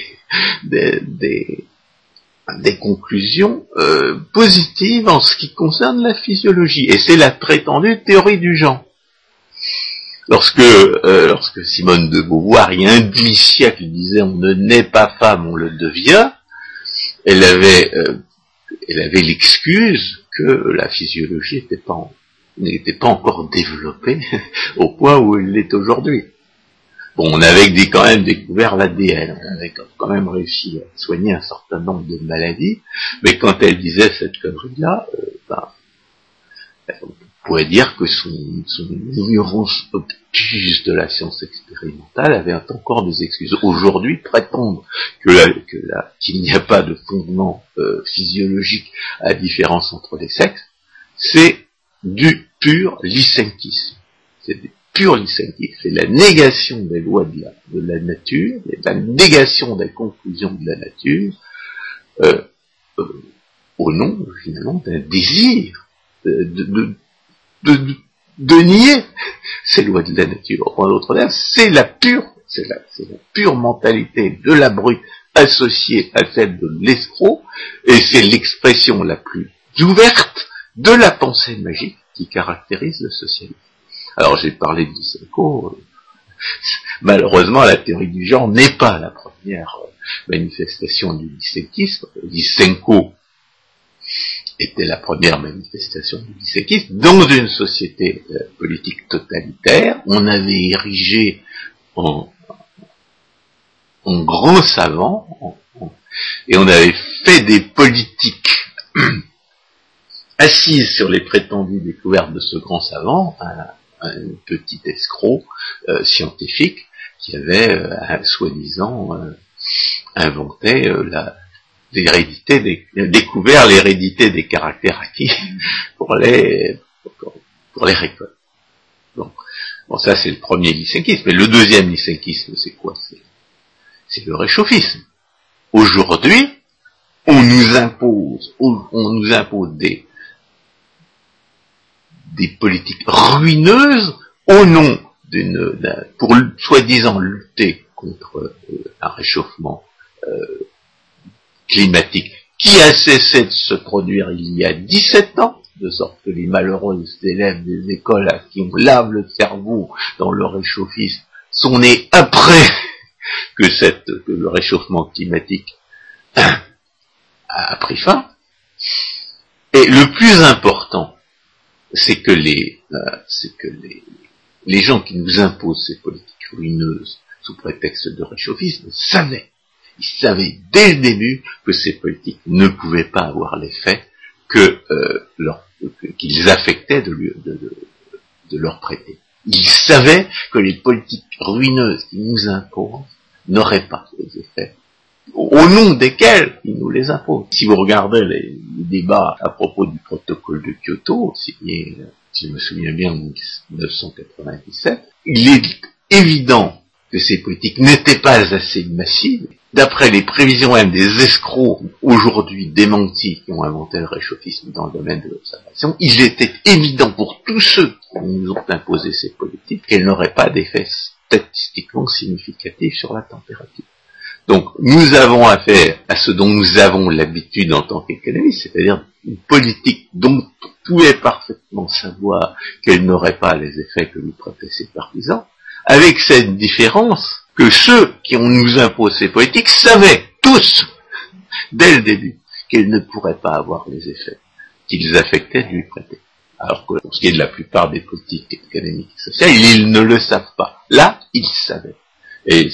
des conclusions euh, positives en ce qui concerne la physiologie et c'est la prétendue théorie du genre lorsque euh, lorsque Simone de Beauvoir y a demi-siècle disait on ne naît pas femme on le devient elle avait elle avait l'excuse que la physiologie n'était pas, encore développée au point où elle l'est aujourd'hui. Bon, on avait quand même découvert l'ADN, on avait quand même réussi à soigner un certain nombre de maladies, mais quand elle disait cette connerie-là, euh, ben, pourrait dire que son, ignorance obtuse de la science expérimentale avait encore des excuses. Aujourd'hui, prétendre qu'il n'y a pas de fondement euh, physiologique à la différence entre les sexes, c'est du pur lysenkisme. Lysentisme, c'est la négation des lois de la, la nature, la négation des conclusions de la nature, euh, euh, au nom finalement d'un désir de, nier ces lois de la nature. En d'autres termes, c'est la pure, c'est la, la pure mentalité de la brute associée à celle de l'escroc, et c'est l'expression la plus ouverte de la pensée magique qui caractérise le socialisme. Alors j'ai parlé de Lysenko, malheureusement la théorie du genre n'est pas la première manifestation du lysenkisme. Lysenko était la première manifestation du lysenkisme dans une société euh, politique totalitaire. On avait érigé en, grand savant et on avait fait des politiques assise sur les prétendues découvertes de ce grand savant, petit escroc euh, scientifique qui avait, euh, soi-disant, euh, inventé l'hérédité découvert l'hérédité des caractères acquis pour les pour, les récoltes. Bon, bon ça c'est le premier lycénkisme. Mais le deuxième lycénkisme, c'est quoi? C'est le réchauffisme. Aujourd'hui, on nous impose, on nous impose des, des politiques ruineuses au nom d'une, pour soi-disant lutter contre euh, un réchauffement euh, climatique qui a cessé de se produire il y a 17 ans, de sorte que les malheureuses élèves des écoles à qui on lave le cerveau dans le réchauffisme sont nés après que, cette, que le réchauffement climatique a pris fin. Et le plus important, c'est que les, euh, c'est que les, les gens qui nous imposent ces politiques ruineuses sous prétexte de réchauffisme savaient, ils savaient dès le début que ces politiques ne pouvaient pas avoir l'effet que euh, qu'ils affectaient de, de, de, leur prêter. Ils savaient que les politiques ruineuses qu'ils nous imposent n'auraient pas les effets au nom desquels ils nous les imposent. Si vous regardez les, débats à propos du protocole de Kyoto, signé, si je me souviens bien, en 1997, il est évident que ces politiques n'étaient pas assez massives. D'après les prévisions même des escrocs aujourd'hui démentis qui ont inventé le réchauffisme dans le domaine de l'observation, il était évident pour tous ceux qui nous ont imposé ces politiques qu'elles n'auraient pas d'effet statistiquement significatif sur la température. Donc nous avons affaire à ce dont nous avons l'habitude en tant qu'économistes, c'est-à-dire une politique dont on pouvait parfaitement savoir qu'elle n'aurait pas les effets que nous prêtaient ces partisans, avec cette différence que ceux qui ont nous imposé ces politiques savaient tous, dès le début, qu'elles ne pourraient pas avoir les effets qu'ils affectaient de lui prêter. Alors que pour ce qui est de la plupart des politiques économiques et sociales, ils ne le savent pas. Là, ils savaient. Et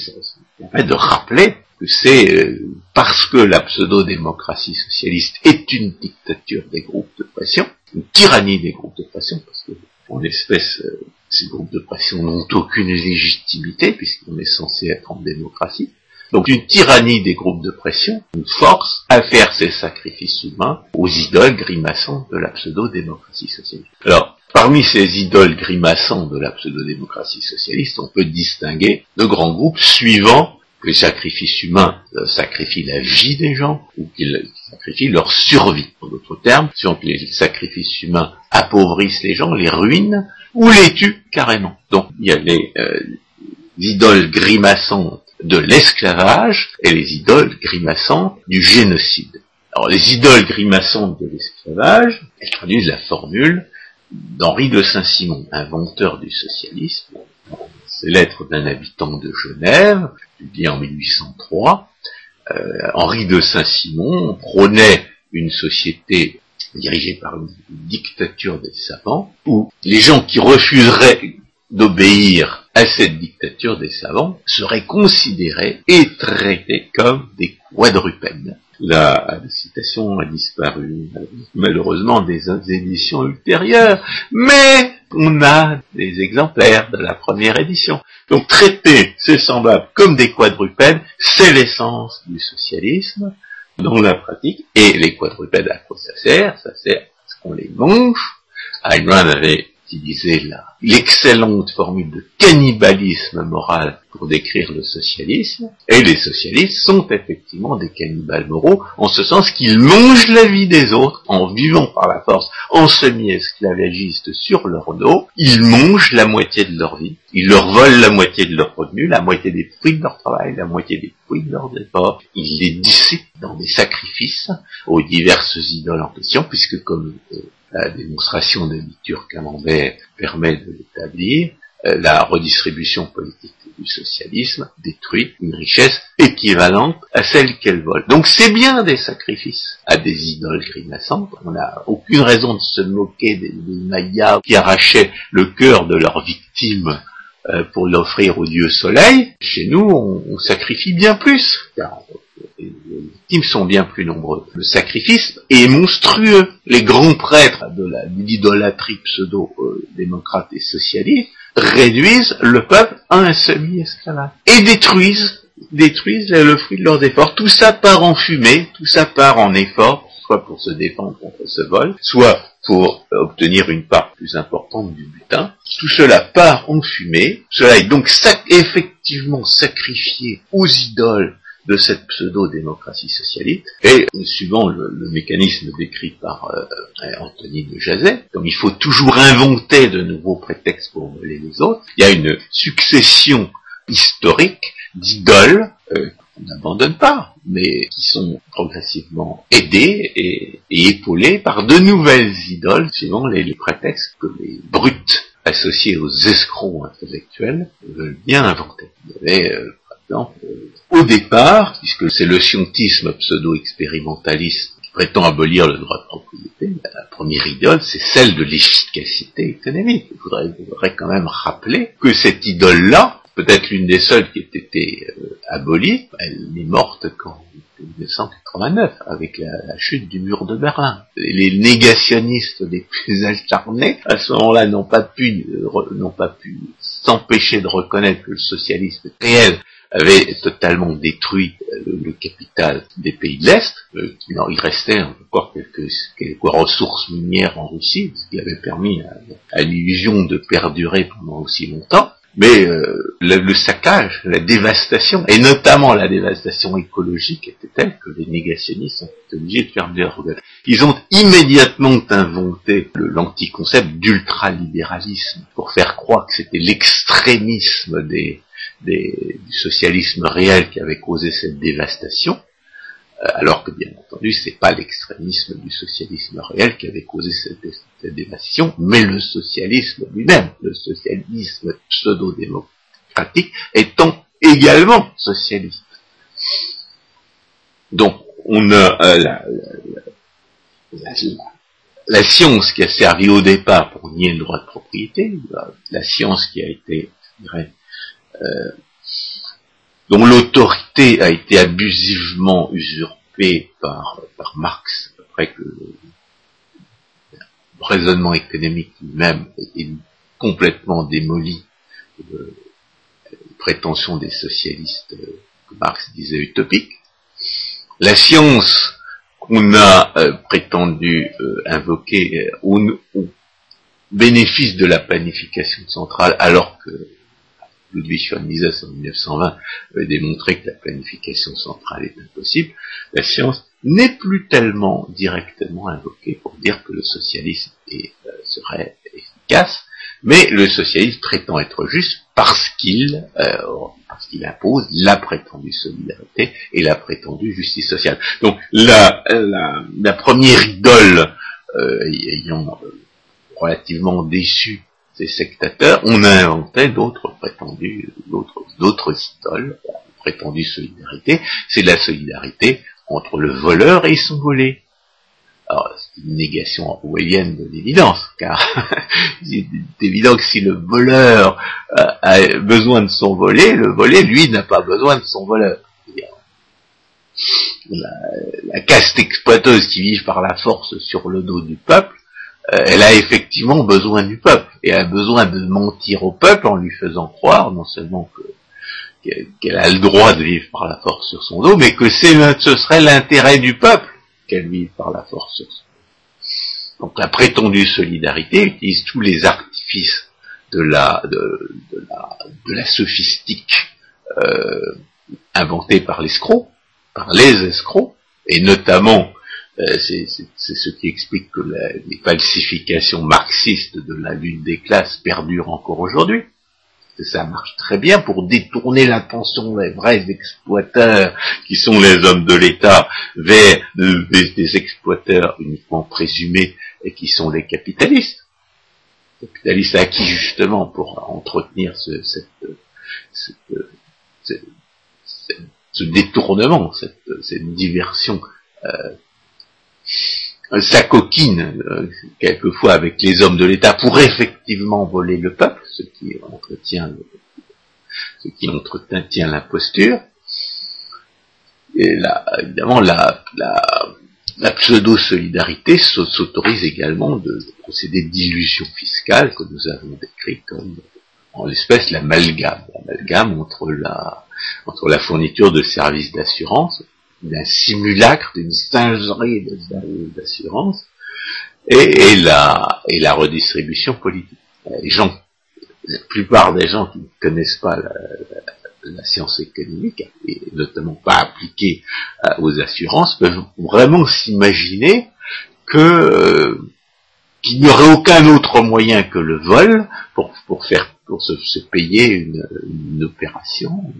de rappeler que c'est euh, parce que la pseudo-démocratie socialiste est une dictature des groupes de pression, une tyrannie des groupes de pression, parce que en espèce, euh, ces groupes de pression n'ont aucune légitimité, puisqu'on est censé être en démocratie. Donc une tyrannie des groupes de pression nous force à faire ces sacrifices humains aux idoles grimaçantes de la pseudo-démocratie socialiste. Alors, Parmi ces idoles grimaçantes de la pseudo-démocratie socialiste, on peut distinguer de grands groupes suivant que les sacrifices humains euh, sacrifient la vie des gens ou qu'ils sacrifient leur survie. En d'autres termes, suivant que les sacrifices humains appauvrissent les gens, les ruinent ou les tuent carrément. Donc il y a les euh, idoles grimaçantes de l'esclavage et les idoles grimaçantes du génocide. Alors les idoles grimaçantes de l'esclavage, elles traduisent la formule d'Henri de Saint-Simon, inventeur du socialisme. C'est lettres d'un habitant de Genève, publié en 1803. Euh, Henri de Saint-Simon prônait une société dirigée par une dictature des savants, où les gens qui refuseraient d'obéir à cette dictature des savants seraient considérés et traités comme des quadrupèdes la, citation a disparu malheureusement des éditions ultérieures, mais on a des exemplaires de la première édition. Donc traiter ces semblables comme des quadrupèdes, c'est l'essence du socialisme dans la pratique. Et les quadrupèdes, à quoi ça sert? Ça sert à ce qu'on les mange. Ayn avait l'excellente formule de cannibalisme moral pour décrire le socialisme, et les socialistes sont effectivement des cannibales moraux, en ce sens qu'ils mangent la vie des autres en vivant par la force, en semi-esclavagistes sur leur dos, ils mangent la moitié de leur vie, ils leur volent la moitié de leurs revenus, la moitié des fruits de leur travail, la moitié des fruits de leurs efforts, ils les dissipent dans des sacrifices aux diverses idoles en question, puisque comme euh, la démonstration de Liture camembert permet de l'établir, euh, la redistribution politique du socialisme détruit une richesse équivalente à celle qu'elle vole. Donc c'est bien des sacrifices à des idoles grimaçantes. On n'a aucune raison de se moquer des, Mayas qui arrachaient le cœur de leurs victimes euh, pour l'offrir au dieu soleil. Chez nous, on, sacrifie bien plus, victimes sont bien plus nombreux. Le sacrifice est monstrueux. Les grands prêtres de l'idolâtrie pseudo-démocrate et socialiste réduisent le peuple à un semi-esclavage et détruisent détruisent le fruit de leurs efforts. Tout ça part en fumée, tout ça part en effort, soit pour se défendre contre ce vol, soit pour obtenir une part plus importante du butin. Tout cela part en fumée. Cela est donc effectivement sacrifié aux idoles de cette pseudo-démocratie socialiste. Et suivant le, mécanisme décrit par euh, Anthony de Jazet, comme il faut toujours inventer de nouveaux prétextes pour voler les autres, il y a une succession historique d'idoles euh, qu'on n'abandonne pas, mais qui sont progressivement aidées et, épaulées par de nouvelles idoles suivant les, prétextes que les brutes associés aux escrocs intellectuels veulent bien inventer. Euh, au départ, puisque c'est le scientisme pseudo-expérimentaliste qui prétend abolir le droit de propriété, la première idole, c'est celle de l'efficacité économique. Il faudrait, quand même rappeler que cette idole-là, peut-être l'une des seules qui ait été euh, abolie, elle n'est morte qu'en 1989, avec la, chute du mur de Berlin. Les négationnistes les plus acharnés, à ce moment-là, n'ont pas pu, euh, pu s'empêcher de reconnaître que le socialisme réel avait totalement détruit euh, le, capital des pays de l'Est. Euh, il restait encore quelques, ressources minières en Russie, ce qui avait permis à, l'illusion de perdurer pendant aussi longtemps. Mais euh, le, saccage, la dévastation, et notamment la dévastation écologique, était telle que les négationnistes ont été obligés de faire des regrets. Ils ont immédiatement inventé l'anticoncept d'ultralibéralisme pour faire croire que c'était l'extrémisme des, du socialisme réel qui avait causé cette dévastation, euh, alors que bien entendu c'est pas l'extrémisme du socialisme réel qui avait causé cette, dévastation, mais le socialisme lui-même, le socialisme pseudo-démocratique étant également socialiste. Donc on a euh, la, la, science qui a servi au départ pour nier le droit de propriété, la, science qui a été, je dirais, euh, dont l'autorité a été abusivement usurpée par, Marx, après que le raisonnement économique lui-même est complètement démoli, euh, prétention des socialistes que Marx disait utopique. La science qu'on a euh, prétendu invoquer au, bénéfice de la planification centrale, alors que Ludwig von Mises en 1920 avait démontré que la planification centrale est impossible, la science n'est plus tellement directement invoquée pour dire que le socialisme euh, serait efficace, mais le socialisme prétend être juste parce qu'il euh, parce qu'il impose la prétendue solidarité et la prétendue justice sociale. Donc la, la, première idole euh, ayant relativement déçu ces sectateurs, on a inventé d'autres prétendus, d'autres, d'autres idoles, prétendue solidarité, c'est la solidarité entre le voleur et son volé. Alors, c'est une négation orwellienne de l'évidence, car c'est évident que si le voleur euh, a besoin de son volé, le volé, lui, n'a pas besoin de son voleur. La, caste exploiteuse qui vit par la force sur le dos du peuple elle a effectivement besoin du peuple et a besoin de mentir au peuple en lui faisant croire non seulement qu'elle a le droit de vivre par la force sur son dos, mais que ce serait l'intérêt du peuple qu'elle vive par la force sur son dos. Donc la prétendue solidarité utilise tous les artifices de la, sophistique euh, inventée par l'escroc, par les escrocs, et notamment euh, c'est ce qui explique que les falsifications marxistes de la lutte des classes perdurent encore aujourd'hui. Ça marche très bien pour détourner l'attention des vrais exploiteurs, qui sont les hommes de l'État, vers des, exploiteurs uniquement présumés, et qui sont les capitalistes. capitalistes à qui justement pour entretenir ce, cette, ce détournement, cette, cette diversion euh, sa coquine euh, quelquefois avec les hommes de l'État pour effectivement voler le peuple, ce qui entretient ce qui entretient l'imposture. Et là, évidemment, la, la, la pseudo-solidarité s'autorise également de, procéder d'illusion fiscale que nous avons décrit comme en l'espèce l'amalgame, l'amalgame entre la entre la fourniture de services d'assurance d'un simulacre, d'une singerie d'assurance, et, la, et la redistribution politique. Les gens, la plupart des gens qui ne connaissent pas la, science économique, et notamment pas appliquée euh, aux assurances, peuvent vraiment s'imaginer que euh, qu'il n'y aurait aucun autre moyen que le vol pour, pour faire pour se, payer une, une opération,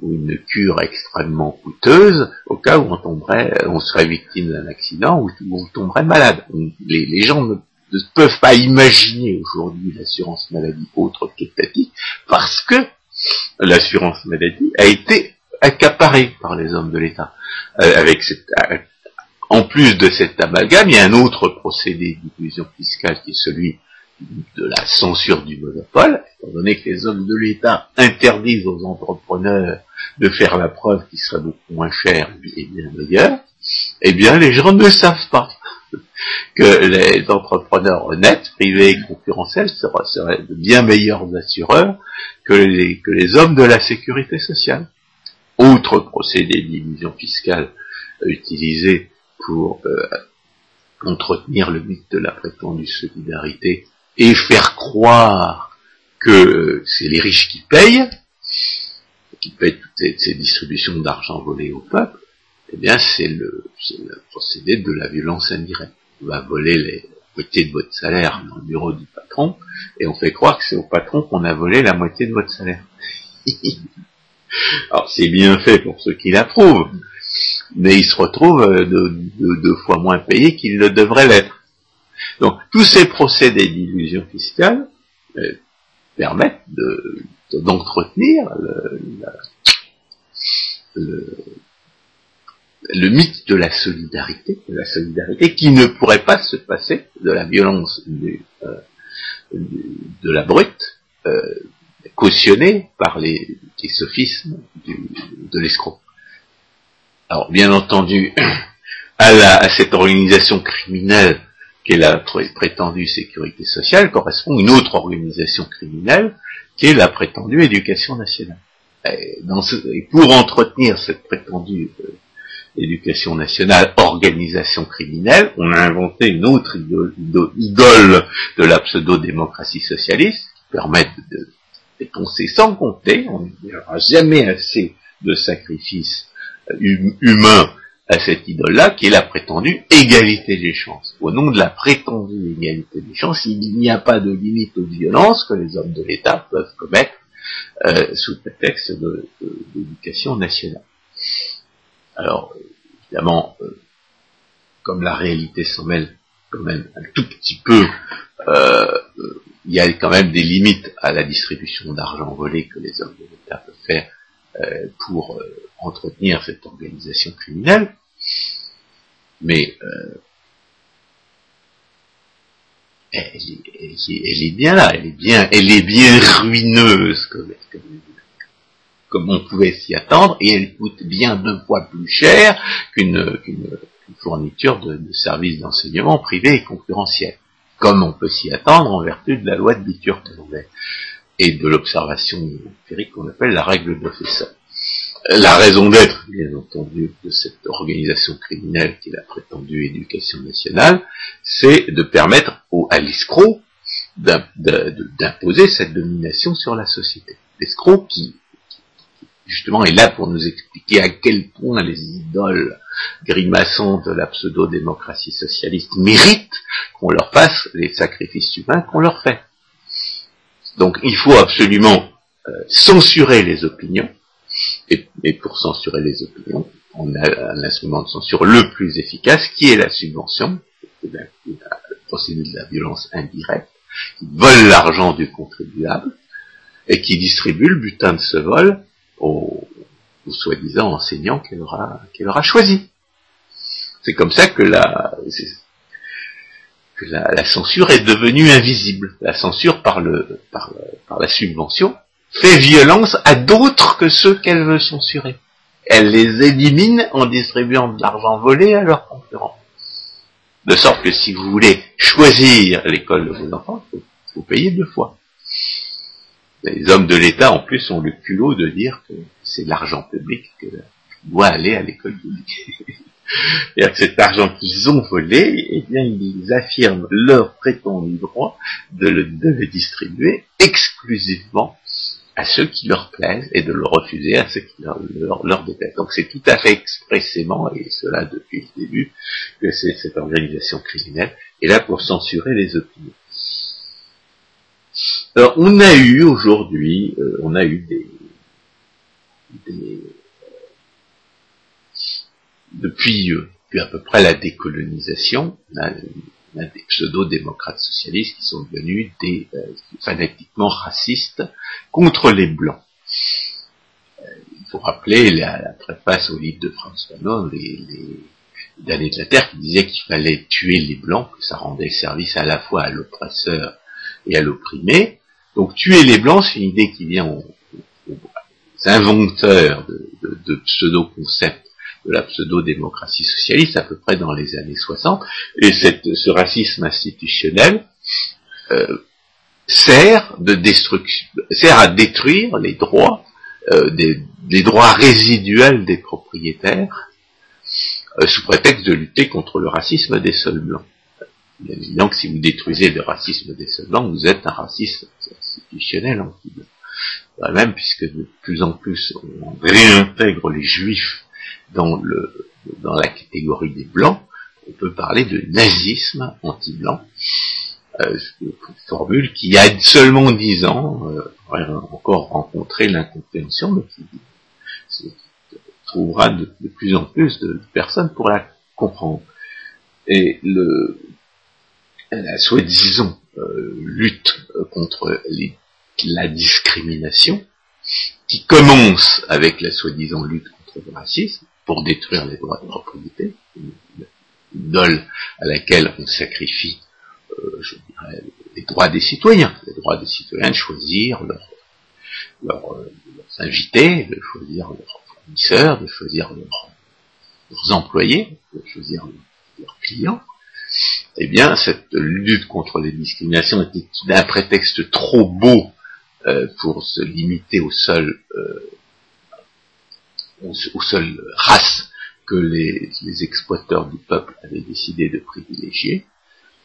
ou une cure extrêmement coûteuse au cas où on tomberait, on serait victime d'un accident ou on tomberait malade. Les, gens ne, peuvent pas imaginer aujourd'hui l'assurance maladie autre qu'étatique parce que l'assurance maladie a été accaparée par les hommes de l'État. Euh, avec euh, en plus de cet amalgame, il y a un autre procédé d'illusion fiscale qui est celui de la censure du monopole, étant donné que les hommes de l'État interdisent aux entrepreneurs de faire la preuve qui serait beaucoup moins chère et bien meilleure, eh bien les gens ne savent pas que les entrepreneurs honnêtes, privés et concurrentiels seraient, de bien meilleurs assureurs que les, hommes de la sécurité sociale. Autre procédé d'illusion fiscale utilisé pour euh, entretenir le mythe de la prétendue solidarité et faire croire que c'est les riches qui payent, qui payent toutes ces, distributions d'argent volé au peuple, eh bien c'est le, procédé de la violence indirecte. On va voler les moitié de votre salaire dans le bureau du patron, et on fait croire que c'est au patron qu'on a volé la moitié de votre salaire. Alors c'est bien fait pour ceux qui l'approuvent, mais il se retrouve euh, deux fois moins payé qu'il ne devrait l'être. Donc tous ces procédés d'illusion fiscale euh, permettent d'entretenir le, le, mythe de la solidarité, de la solidarité qui ne pourrait pas se passer de la violence euh, de la brute euh, cautionnée par les, sophismes de l'escroc. Alors bien entendu, à, à cette organisation criminelle qui est la prétendue sécurité sociale, correspond à une autre organisation criminelle, qui est la prétendue éducation nationale. Et, pour entretenir cette prétendue euh, éducation nationale, organisation criminelle, on a inventé une autre idole, de la pseudo-démocratie socialiste, qui permet de dépenser sans compter, on n'y aura jamais assez de sacrifices euh, hum, humains à cette idole-là, qui est la prétendue égalité des chances. Au nom de la prétendue égalité des chances, il n'y a pas de limite aux violences que les hommes de l'État peuvent commettre euh, sous prétexte de, d'éducation nationale. Alors, évidemment, euh, comme la réalité s'en mêle quand même un tout petit peu, euh, il y a quand même des limites à la distribution d'argent volé que les hommes de l'État peuvent faire euh, pour euh, entretenir cette organisation criminelle, mais euh, elle, est, bien là, elle est bien, elle est bien ruineuse comme, on pouvait s'y attendre, et elle coûte bien deux fois plus cher qu'une fourniture de, services d'enseignement privés et concurrentiels, comme on peut s'y attendre en vertu de la loi de Bitur et de l'observation empirique qu'on appelle la règle de la raison d'être, bien entendu, de cette organisation criminelle qui est la prétendue éducation nationale, c'est de permettre au, à l'escroc d'imposer cette domination sur la société. L'escroc qui, justement, est là pour nous expliquer à quel point les idoles grimaçants de la pseudo-démocratie socialiste méritent qu'on leur fasse les sacrifices humains qu'on leur fait. Donc il faut absolument euh, censurer les opinions, et, pour censurer les opinions, on a un instrument de censure le plus efficace, qui est la subvention, la, la procédure de la violence indirecte, qui vole l'argent du contribuable, et qui distribue le butin de ce vol aux, soi-disant enseignants qu'elle aura, qu'elle aura choisi. C'est comme ça que la, que la, censure est devenue invisible. La censure par, le, par, par la subvention fait violence à d'autres que ceux qu'elle veut censurer. Elle les élimine en distribuant de l'argent volé à leurs concurrents. De sorte que si vous voulez choisir l'école de vos enfants, vous payez deux fois. Les hommes de l'État, en plus, ont le culot de dire que c'est l'argent public qui doit aller à l'école publique. Et que cet argent qu'ils ont volé, eh bien, ils affirment leur prétendu droit de le, de le distribuer exclusivement à ceux qui leur plaisent et de le refuser à ceux qui leur, leur, détestent. Donc c'est tout à fait expressément, et cela depuis le début, que c'est cette organisation criminelle est là pour censurer les opinions. Alors on a eu aujourd'hui, euh, on a eu des, des depuis, euh, depuis à peu près la décolonisation, on a, des pseudo-démocrates socialistes qui sont devenus des euh, fanatiquement racistes contre les blancs. Euh, il faut rappeler la, préface au livre de François Fanon, les, les de la Terre, qui disait qu'il fallait tuer les blancs, que ça rendait service à la fois à l'oppresseur et à l'opprimé. Donc tuer les blancs, c'est une idée qui vient aux, inventeurs de, de, de pseudo-concepts de la pseudo-démocratie socialiste, à peu près dans les années 60, et ce racisme institutionnel euh, sert, de destruction, sert à détruire les droits, euh, des, droits résiduels des propriétaires, euh, sous prétexte de lutter contre le racisme des seuls blancs. Il est évident que si vous détruisez le racisme des seuls blancs, vous êtes un raciste institutionnel anti-blanc. Même puisque de plus en plus on réintègre les juifs dans, le, dans la catégorie des blancs, on peut parler de nazisme anti-blanc, euh, formule qui a seulement dix ans euh, encore rencontré l'incompréhension, mais qui, trouvera de, plus en plus de personnes pour la comprendre. Et le, la soi-disant euh, lutte contre la discrimination, qui commence avec la soi-disant lutte contre le racisme, pour détruire les droits de propriété, une idole à laquelle on sacrifie, euh, je dirais, les droits des citoyens, les droits des citoyens de choisir leurs euh, invités, de choisir leurs fournisseurs, de choisir leurs employés, de choisir leurs clients. Eh bien, cette lutte contre les discriminations était un prétexte trop beau euh, pour se limiter au seul euh, aux, seules races que les, exploiteurs du peuple avaient décidé de privilégier,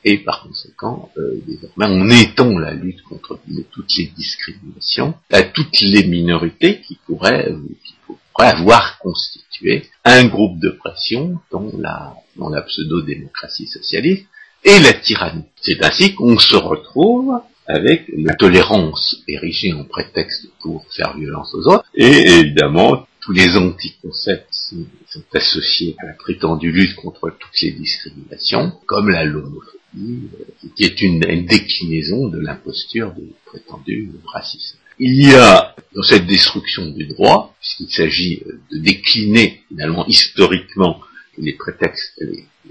et par conséquent, euh, désormais, on étend la lutte contre toutes les discriminations à toutes les minorités qui pourraient, qui pourraient avoir constitué un groupe de pression dans la, dans la pseudo-démocratie socialiste et la tyrannie. C'est ainsi qu'on se retrouve avec la tolérance érigée en prétexte pour faire violence aux autres, et évidemment tous les anticoncepts sont associés à la prétendue lutte contre toutes les discriminations, comme la lomophobie, euh, qui est une, déclinaison de l'imposture du prétendu racisme. Il y a dans cette destruction du droit, puisqu'il s'agit euh, de décliner finalement historiquement les prétextes,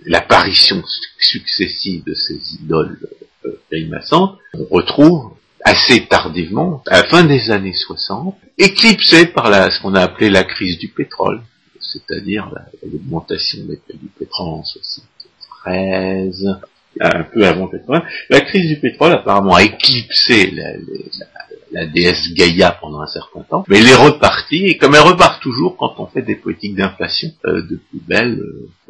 l'apparition successive de ces idoles euh, on retrouve assez tardivement, à la fin des années 60, éclipsé par ce qu'on a appelé la crise du pétrole, c'est-à-dire l'augmentation des prix du pétrole en 73, un peu avant 80. La crise du pétrole apparemment a éclipsé la déesse Gaïa pendant un certain temps, mais elle est repartie, et comme elle repart toujours quand on fait des politiques d'inflation euh, de plus belles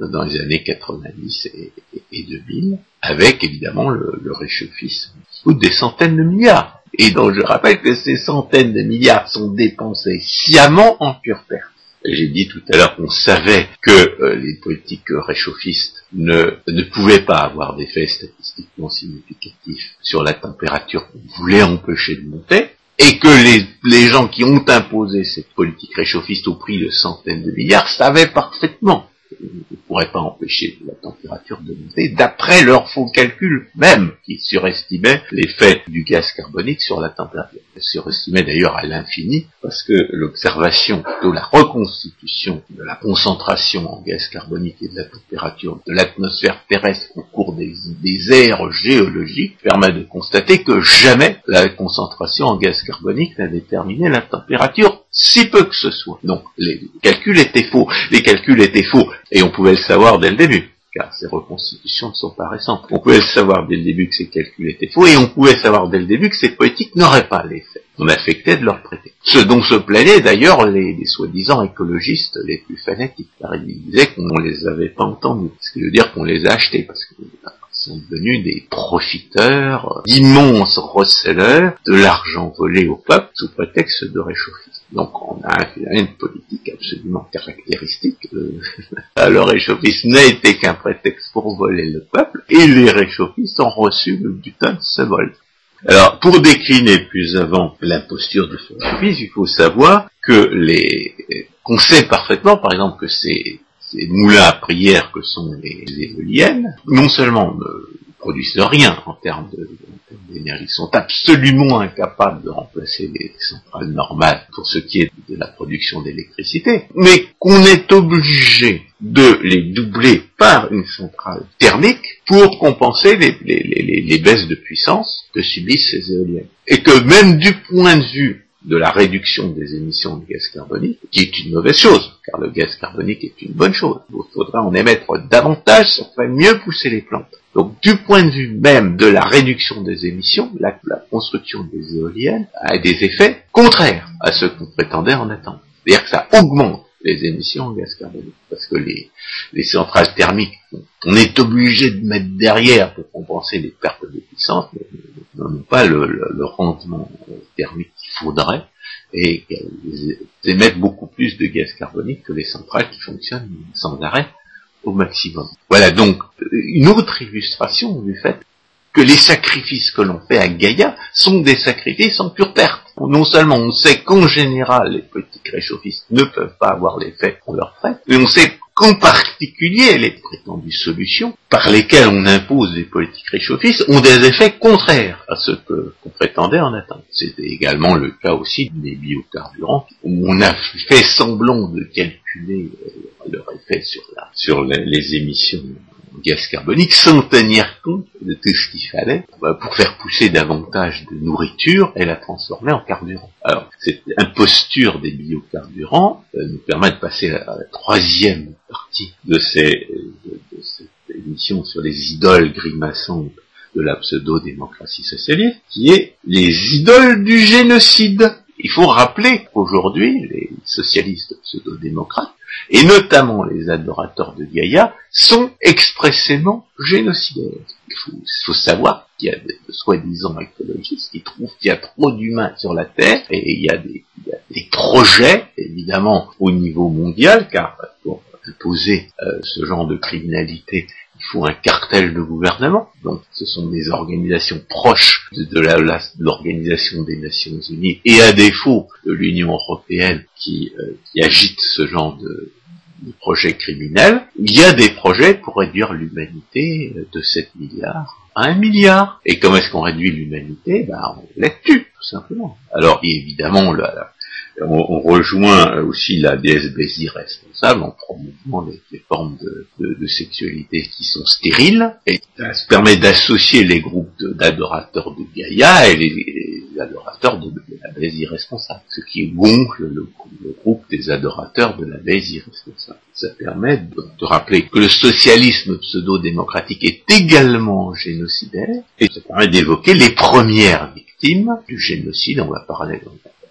euh, dans les années 90 et, et 2000, avec évidemment le, réchauffisme, coûte des centaines de milliards. Et donc je rappelle que ces centaines de milliards sont dépensés sciemment en pure perte. J'ai dit tout à l'heure qu'on savait que euh, les politiques réchauffistes ne, ne pouvaient pas avoir d'effet statistiquement significatif sur la température qu'on voulait empêcher de monter, et que les, les gens qui ont imposé cette politique réchauffiste au prix de centaines de milliards savaient parfaitement ne pourrait pas empêcher la température de monter, d'après leurs faux calculs même, qui surestimaient l'effet du gaz carbonique sur la température. Ils surestimaient d'ailleurs à l'infini, parce que l'observation de la reconstitution de la concentration en gaz carbonique et de la température de l'atmosphère terrestre au cours des, des ères géologiques permet de constater que jamais la concentration en gaz carbonique n'a déterminé la température si peu que ce soit. Donc, les calculs étaient faux. Les calculs étaient faux, et on pouvait le savoir dès le début, car ces reconstitutions ne sont pas récentes. On pouvait le savoir dès le début que ces calculs étaient faux, et on pouvait savoir dès le début que ces politiques n'auraient pas l'effet. On affectait de leur prêter. Ce dont se plaignaient d'ailleurs les, soi-disant écologistes les plus fanatiques, car ils disaient qu'on ne les avait pas entendus. Ce qui veut dire qu'on les a achetés, parce que sont devenus des profiteurs, d'immenses receleurs de l'argent volé au peuple sous prétexte de réchauffer. Donc on a une politique absolument caractéristique. Euh, le réchauffisme n'a été qu'un prétexte pour voler le peuple, et les réchauffistes ont reçu le butin de ce vol. Alors, pour décliner plus avant la posture ce réchauffisme, il faut savoir que les, qu'on sait parfaitement, par exemple, que ces, ces moulins à prière que sont les éoliennes, non seulement ne produisent rien en termes d'énergie sont absolument incapables de remplacer les centrales normales pour ce qui est de la production d'électricité, mais qu'on est obligé de les doubler par une centrale thermique pour compenser les baisses de puissance que subissent ces éoliennes. Et que même du point de vue de la réduction des émissions de gaz carbonique, qui est une mauvaise chose, car le gaz carbonique est une bonne chose. Il faudra en émettre davantage, ça ferait mieux pousser les plantes. Donc du point de vue même de la réduction des émissions, la, construction des éoliennes a des effets contraires à ce qu'on prétendait en attendre. C'est-à-dire que ça augmente les émissions de gaz carbonique, parce que les, centrales thermiques, on est obligé de mettre derrière pour compenser les pertes de puissance, n'ont pas le, rendement thermique qu'il faudrait, et qu'elles émettent beaucoup plus de gaz carbonique que les centrales qui fonctionnent sans arrêt Voilà donc une autre illustration du fait que les sacrifices que l'on fait à Gaïa sont des sacrifices en pure perte. Non seulement on sait qu'en général les politiques réchauffistes ne peuvent pas avoir l'effet qu'on leur fait, mais on sait qu'en particulier les prétendues solutions par lesquelles on impose des politiques réchauffistes ont des effets contraires à ce qu'on prétendait en attendre. C'était également le cas aussi des biocarburants où on a fait semblant de calculer euh, leur effet sur les émissions gaz carbonique sans tenir compte de tout ce qu'il fallait pour faire pousser davantage de nourriture et la transformer en carburant. Alors, cette imposture des biocarburants euh, nous permet de passer à la troisième partie de, ces, de, cette émission sur les idoles grimaçantes de la pseudo-démocratie socialiste, qui est les idoles du génocide. Il faut rappeler qu'aujourd'hui, les socialistes pseudo-démocrates et notamment les adorateurs de Gaïa, sont expressément génocidaires. Il faut, savoir qu'il y a des soi-disant écologistes qui trouvent qu'il y a trop d'humains sur la Terre, et il y, a des, projets, évidemment, au niveau mondial, car pour imposer euh, ce genre de criminalité, il faut un cartel de gouvernement. Donc, ce sont des organisations proches de, l'Organisation des Nations Unies et à défaut de l'Union européenne qui, euh, agite ce genre de, de projets criminels. Il y a des projets pour réduire l'humanité de 7 milliards à 1 milliard. Et comment est-ce qu'on réduit l'humanité? Ben, On la tue, tout simplement. Alors, évidemment, là, on, rejoint aussi la déesse responsable en promouvant les, formes de, sexualité qui sont stériles, et ça se permet d'associer les groupes d'adorateurs de, Gaïa et les, adorateurs de, la Bézi responsable, ce qui gonfle le, groupe des adorateurs de la Bézi responsable. ça permet de, rappeler que le socialisme pseudo-démocratique est également génocidaire, et ça permet d'évoquer les premières victimes du génocide, on va parler,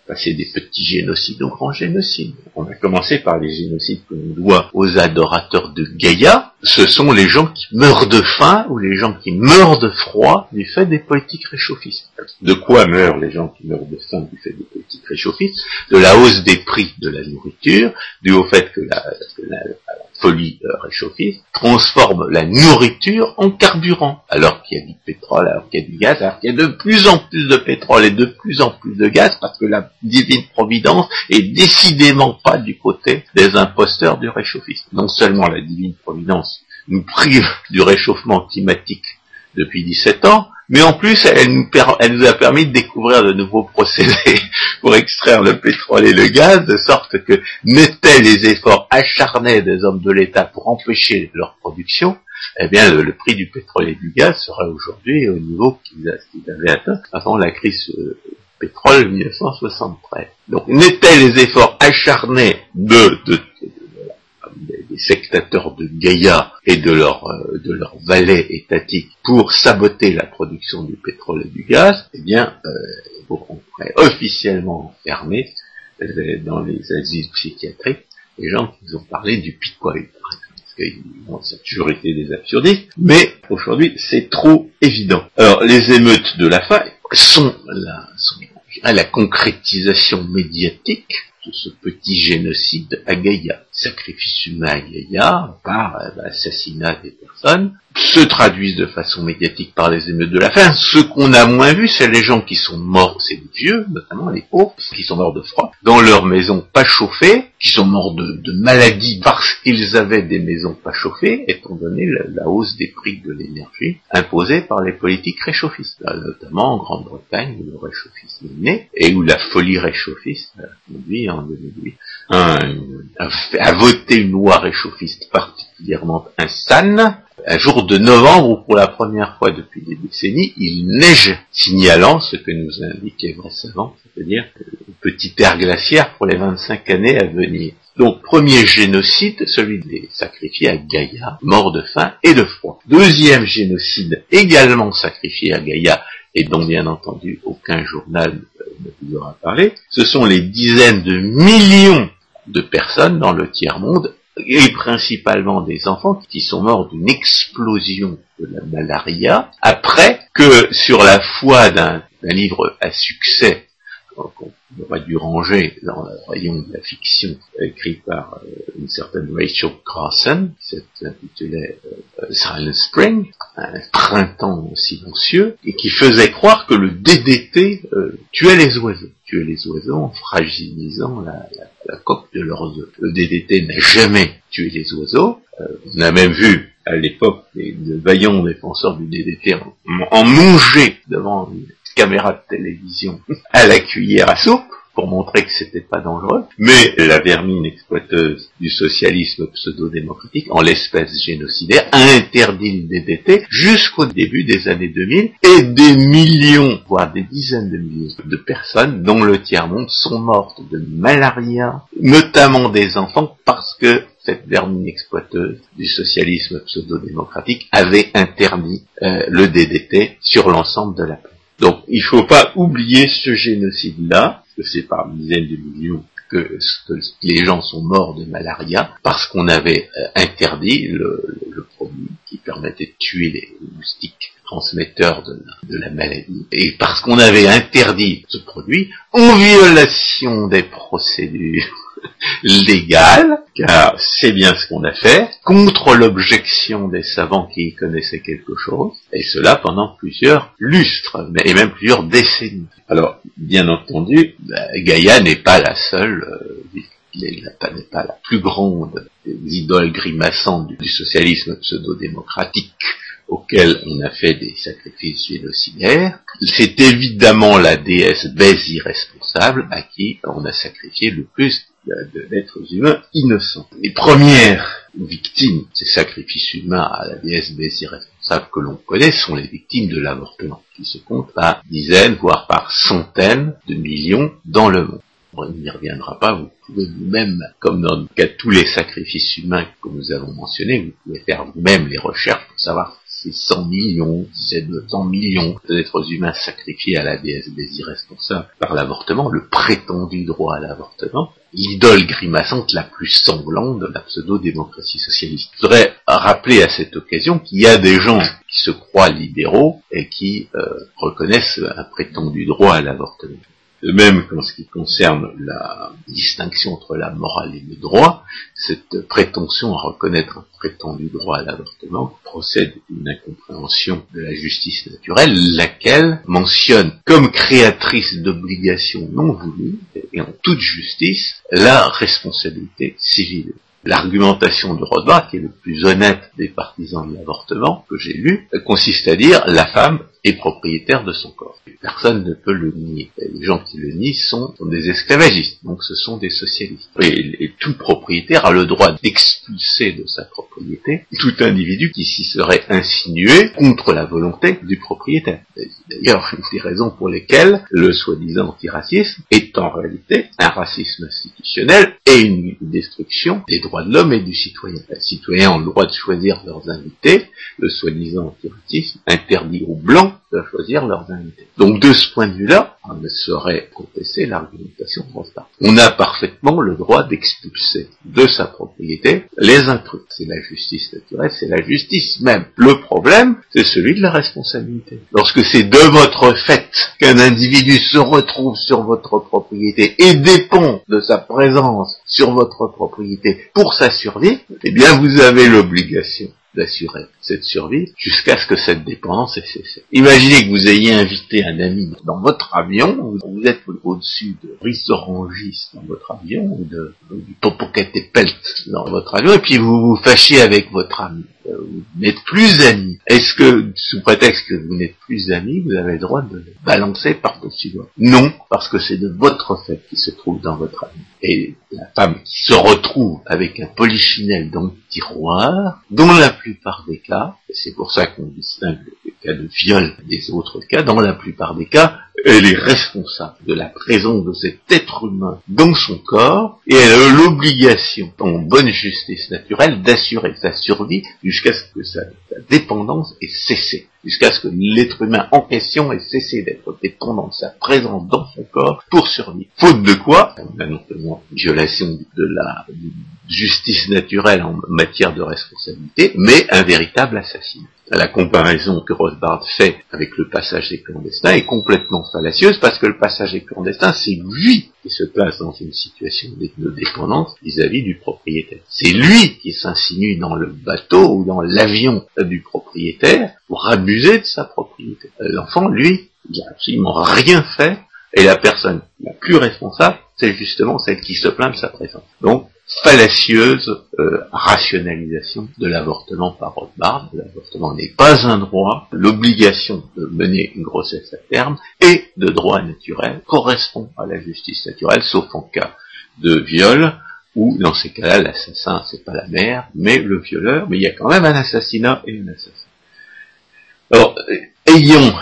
passer des petits génocides aux grands génocides. On a commencé par les génocides que l'on doit aux adorateurs de Gaïa. Ce sont les gens qui meurent de faim ou les gens qui meurent de froid du fait des politiques réchauffistes. De quoi meurent les gens qui meurent de faim du fait des politiques réchauffistes? De la hausse des prix de la nourriture, du au fait que la, folie euh, réchauffiste transforme la nourriture en carburant, alors qu'il y a du pétrole, alors qu'il y a du gaz, alors qu'il y a de plus en plus de pétrole et de plus en plus de gaz, parce que la divine providence est décidément pas du côté des imposteurs du réchauffisme. Non seulement la divine providence nous prive du réchauffement climatique depuis 17 ans, mais en plus, elle nous, a permis de découvrir de nouveaux procédés pour extraire le pétrole et le gaz, de sorte que n'étaient les efforts acharnés des hommes de l'État pour empêcher leur production, eh bien, le, prix du pétrole et du gaz serait aujourd'hui au niveau qu'ils avaient atteint avant la crise euh, pétrole 1973. Donc, n'étaient les efforts acharnés de, sectateurs de Gaïa et de leur euh, de leurs valets étatiques pour saboter la production du pétrole et du gaz, eh bien, euh, officiellement enfermer euh, dans les asiles psychiatriques les gens qui nous ont parlé du Bitcoin, par exemple. Parce ça a toujours été des absurdistes, mais aujourd'hui c'est trop évident. Alors les émeutes de la faim sont la, sont la concrétisation médiatique de ce petit génocide à Gaïa. Sacrifice humain à Gaïa par euh, assassinat des personnes, se traduisent de façon médiatique par les émeutes de la faim. Ce qu'on a moins vu, c'est les gens qui sont morts, c'est les vieux, notamment les pauvres, qui sont morts de froid, dans leurs maisons pas chauffées, qui sont morts de, maladies parce qu'ils avaient des maisons pas chauffées, étant donné la, hausse des prix de l'énergie imposée par les politiques réchauffistes, notamment en Grande-Bretagne où le réchauffisme est né, et où la folie réchauffiste a conduit en 2008 à voter une loi réchauffiste particulièrement insane, un jour de novembre où pour la première fois depuis des décennies, il neige, signalant ce que nous indiquait vrai savant, c'est-à-dire une petite glaciaire pour les 25 années à venir. Donc, premier génocide, celui des sacrifiés à Gaïa, mort de faim et de froid. Deuxième génocide, également sacrifié à Gaïa, et dont bien entendu aucun journal euh, ne vous aura parlé, ce sont les dizaines de millions de personnes dans le tiers-monde et principalement des enfants qui sont morts d'une explosion de la malaria, après que sur la foi d'un livre à succès qu'on aurait dû ranger dans le rayon de la fiction écrit par euh, une certaine Rachel Carson, qui s'intitulait euh, Silent Spring, un printemps silencieux, et qui faisait croire que le DDT euh, tuait les oiseaux, tuait les oiseaux en fragilisant la, coque de leurs œufs. Le DDT n'a jamais tué les oiseaux, on a même vu à l'époque les, vaillants défenseurs du DDT en, en manger devant caméra de télévision à la cuillère à soupe pour montrer que c'était pas dangereux, mais la vermine exploiteuse du socialisme pseudo-démocratique, en l'espèce génocidaire, a interdit le DDT jusqu'au début des années 2000, et des millions, voire des dizaines de millions de personnes, dont le tiers-monde, sont mortes de malaria, notamment des enfants, parce que cette vermine exploiteuse du socialisme pseudo-démocratique avait interdit euh, le DDT sur l'ensemble de la planète. Donc il ne faut pas oublier ce génocide-là, que c'est par dizaines de millions que, les gens sont morts de malaria, parce qu'on avait euh, interdit le, produit qui permettait de tuer les moustiques transmetteurs de la maladie, et parce qu'on avait interdit ce produit en violation des procédures légal, car c'est bien ce qu'on a fait, contre l'objection des savants qui y connaissaient quelque chose, et cela pendant plusieurs lustres, et même plusieurs décennies. Alors, bien entendu, bah, Gaïa n'est pas la seule, euh, n'est pas la plus grande des idoles grimaçantes du socialisme pseudo-démocratique auquel on a fait des sacrifices génocidaires. C'est évidemment la déesse Bèze irresponsable à qui on a sacrifié le plus d'êtres humains innocents. Les premières victimes de ces sacrifices humains à la déesse Bèze irresponsable que l'on connaît sont les victimes de l'avortement, qui se comptent par dizaines, voire par centaines de millions dans le monde. on n'y reviendra pas, vous pouvez vous-même, comme dans le cas de tous les sacrifices humains que nous avons mentionnés, vous pouvez faire vous-même les recherches pour savoir c'est 100 millions, si c'est 200 millions d'êtres humains sacrifiés à la déesse des irresponsables par l'avortement, le prétendu droit à l'avortement, l'idole grimaçante la plus sanglante de la pseudo-démocratie socialiste. Je voudrais rappeler à cette occasion qu'il y a des gens qui se croient libéraux et qui euh, reconnaissent un prétendu droit à l'avortement. De même qu'en ce qui concerne la distinction entre la morale et le droit, cette prétention à reconnaître un prétendu droit à l'avortement procède d'une incompréhension de la justice naturelle, laquelle mentionne comme créatrice d'obligations non voulues, et en toute justice, la responsabilité civile. L'argumentation de Rothbard, qui est le plus honnête des partisans de l'avortement que j'ai lu, consiste à dire la femme est propriétaire de son corps. Personne ne peut le nier. les gens qui le nient sont, des esclavagistes, donc ce sont des socialistes. Et, tout propriétaire a le droit d'expulser de sa propriété tout individu qui s'y serait insinué contre la volonté du propriétaire. D'ailleurs, une des raisons pour lesquelles le soi-disant antiracisme est en réalité un racisme institutionnel et une destruction des droits de l'homme et du citoyen. Les citoyens ont le droit de choisir leurs invités, le soi-disant antiracisme interdit aux blancs de choisir leurs invités. Donc de ce point de vue-là, on ne saurait contester l'argumentation Rostard. On a parfaitement le droit d'expulser de sa propriété les intrus. C'est la justice naturelle, c'est la justice même. Le problème, c'est celui de la responsabilité. Lorsque c'est de votre fait qu'un individu se retrouve sur votre propriété et dépend de sa présence sur votre propriété pour sa survie, eh bien vous avez l'obligation d'assurer cette survie jusqu'à ce que cette dépendance ait cessé. Imaginez que vous ayez invité un ami dans votre avion, vous êtes au-dessus de Rissorangis dans votre avion, ou de, du Pelt dans votre avion, et puis vous vous fâchez avec votre ami. Euh, vous n'êtes plus amis. Est-ce que, sous prétexte que vous n'êtes plus amis, vous avez le droit de balancer par-dessus l'autre Non, parce que c'est de votre fait qui se trouve dans votre ami. Et la femme qui se retrouve avec un polichinelle dans le tiroir, dans la plupart des cas, c'est pour ça qu'on distingue le cas de viol des autres cas, dans la plupart des cas, elle est responsable de la présence de cet être humain dans son corps et elle a l'obligation, en bonne justice naturelle, d'assurer sa survie jusqu'à ce que sa, dépendance ait cessé, jusqu'à ce que l'être humain en question ait cessé d'être dépendant de sa présence dans son corps pour survivre. Faute de quoi, on a non seulement violation de la justice naturelle en matière de responsabilité, mais un véritable assassinat la comparaison que Rothbard fait avec le passage des clandestins est complètement fallacieuse parce que le passage des clandestins, c'est lui qui se place dans une situation de dépendance vis-à-vis du propriétaire. C'est lui qui s'insinue dans le bateau ou dans l'avion du propriétaire pour abuser de sa propriété. L'enfant, lui, il n'a absolument rien fait et la personne la plus responsable, c'est justement celle qui se plaint de sa présence. Donc, fallacieuse euh, rationalisation de l'avortement par Rothbard. L'avortement n'est pas un droit. L'obligation de mener une grossesse à terme et de droit naturel correspond à la justice naturelle, sauf en cas de viol, où dans ces cas-là, l'assassin, c'est pas la mère, mais le violeur, mais il y a quand même un assassinat et un assassin. Alors, ayons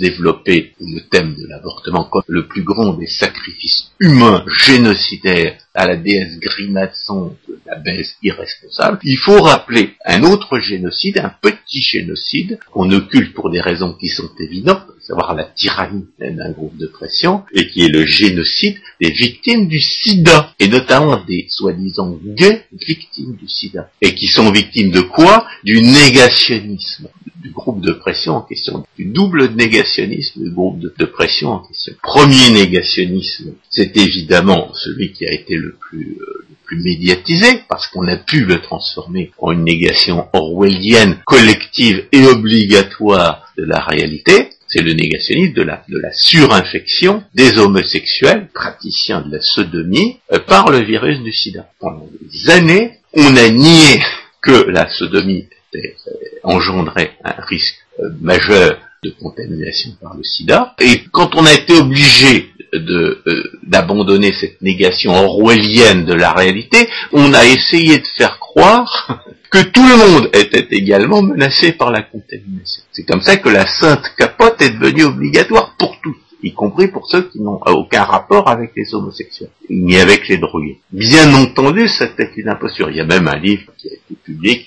développé le thème de l'avortement comme le plus grand des sacrifices humains génocidaires à la déesse grimaçante, la baisse irresponsable, il faut rappeler un autre génocide, un petit génocide, qu'on occulte pour des raisons qui sont évidentes, à savoir la tyrannie d'un groupe de pression, et qui est le génocide des victimes du sida, et notamment des soi-disant gays victimes du sida, et qui sont victimes de quoi? Du négationnisme du groupe de pression en question, du double négationnisme du groupe de, pression en question. Premier négationnisme, c'est évidemment celui qui a été le plus, euh, le plus médiatisé, parce qu'on a pu le transformer en une négation orwellienne, collective et obligatoire de la réalité, c'est le négationnisme de la, de la surinfection des homosexuels, praticiens de la sodomie, euh, par le virus du sida. Pendant des années, on a nié que la sodomie euh, engendrait un risque euh, majeur de contamination par le sida. Et quand on a été obligé euh, d'abandonner cette négation orwellienne de la réalité, on a essayé de faire croire que tout le monde était également menacé par la contamination. C'est comme ça que la sainte capote est devenue obligatoire pour tous y compris pour ceux qui n'ont aucun rapport avec les homosexuels, ni avec les drogués. Bien entendu, c'était une imposture. Il y a même un livre qui a été publié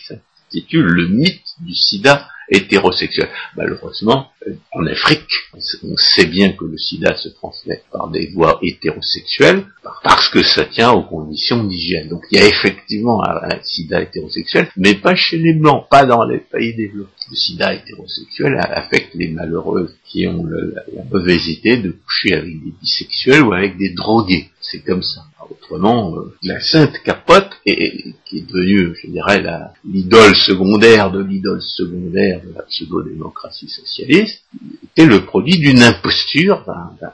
Le mythe du sida hétérosexuel. Malheureusement, en Afrique, on sait bien que le sida se transmet par des voies hétérosexuelles, parce que ça tient aux conditions d'hygiène. Donc il y a effectivement un, sida hétérosexuel, mais pas chez les blancs, pas dans les pays développés. Le sida hétérosexuel affecte les malheureux qui ont la mauvaise idée de coucher avec des bisexuels ou avec des drogués. C'est comme ça. Autrement, euh, la sainte capote, qui est devenue, je dirais, l'idole secondaire de l'idole secondaire de la pseudo-démocratie socialiste, était le produit d'une imposture,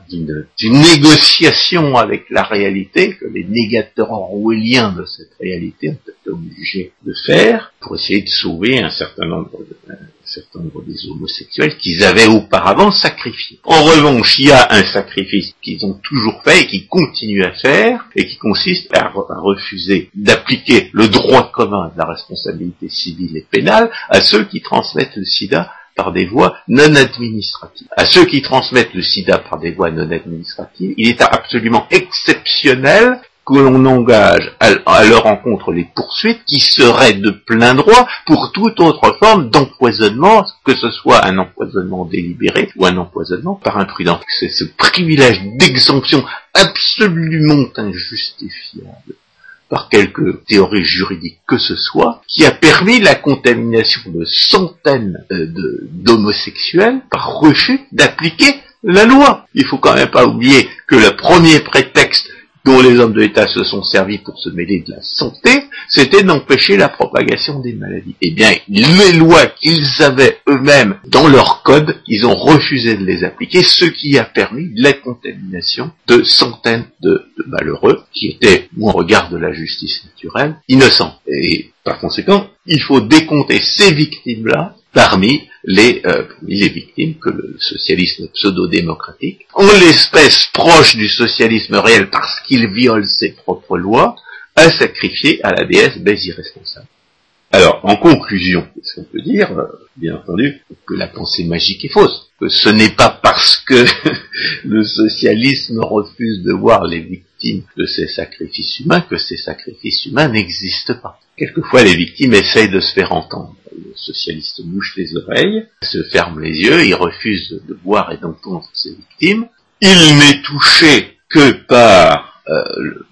d'une négociation avec la réalité que les négateurs orwelliens de cette réalité ont été obligés de faire pour essayer de sauver un certain nombre de, certain nombre des homosexuels qu'ils avaient auparavant sacrifiés. En revanche, il y a un sacrifice qu'ils ont toujours fait et qu'ils continuent à faire et qui consiste à, refuser d'appliquer le droit commun de la responsabilité civile et pénale à ceux qui transmettent le sida par des voies non administratives. À ceux qui transmettent le sida par des voies non administratives, il est absolument exceptionnel que l'on engage à, leur encontre les poursuites qui seraient de plein droit pour toute autre forme d'empoisonnement, que ce soit un empoisonnement délibéré ou un empoisonnement par imprudence. C'est ce privilège d'exemption absolument injustifiable par quelque théorie juridique que ce soit, qui a permis la contamination de centaines euh, d'homosexuels par refus d'appliquer la loi. Il faut quand même pas oublier que le premier prétexte dont les hommes de l'État se sont servis pour se mêler de la santé, c'était d'empêcher la propagation des maladies. Eh bien, les lois qu'ils avaient eux-mêmes dans leur code, ils ont refusé de les appliquer, ce qui a permis la contamination de centaines de, malheureux qui étaient, au regard de la justice naturelle, innocents. Et par conséquent, il faut décompter ces victimes-là parmi les, euh, les victimes que le socialisme pseudo-démocratique, en l'espèce proche du socialisme réel parce qu'il viole ses propres lois, a sacrifié à la déesse baise irresponsable. Alors, en conclusion, ce qu'on peut dire, euh, bien entendu, que la pensée magique est fausse, que ce n'est pas parce que le socialisme refuse de voir les victimes de ces sacrifices humains que ces sacrifices humains n'existent pas. Quelquefois, les victimes essayent de se faire entendre. Le socialiste mouche les oreilles, se ferme les yeux, il refuse de voir et d'entendre ses victimes. Il n'est touché que par euh,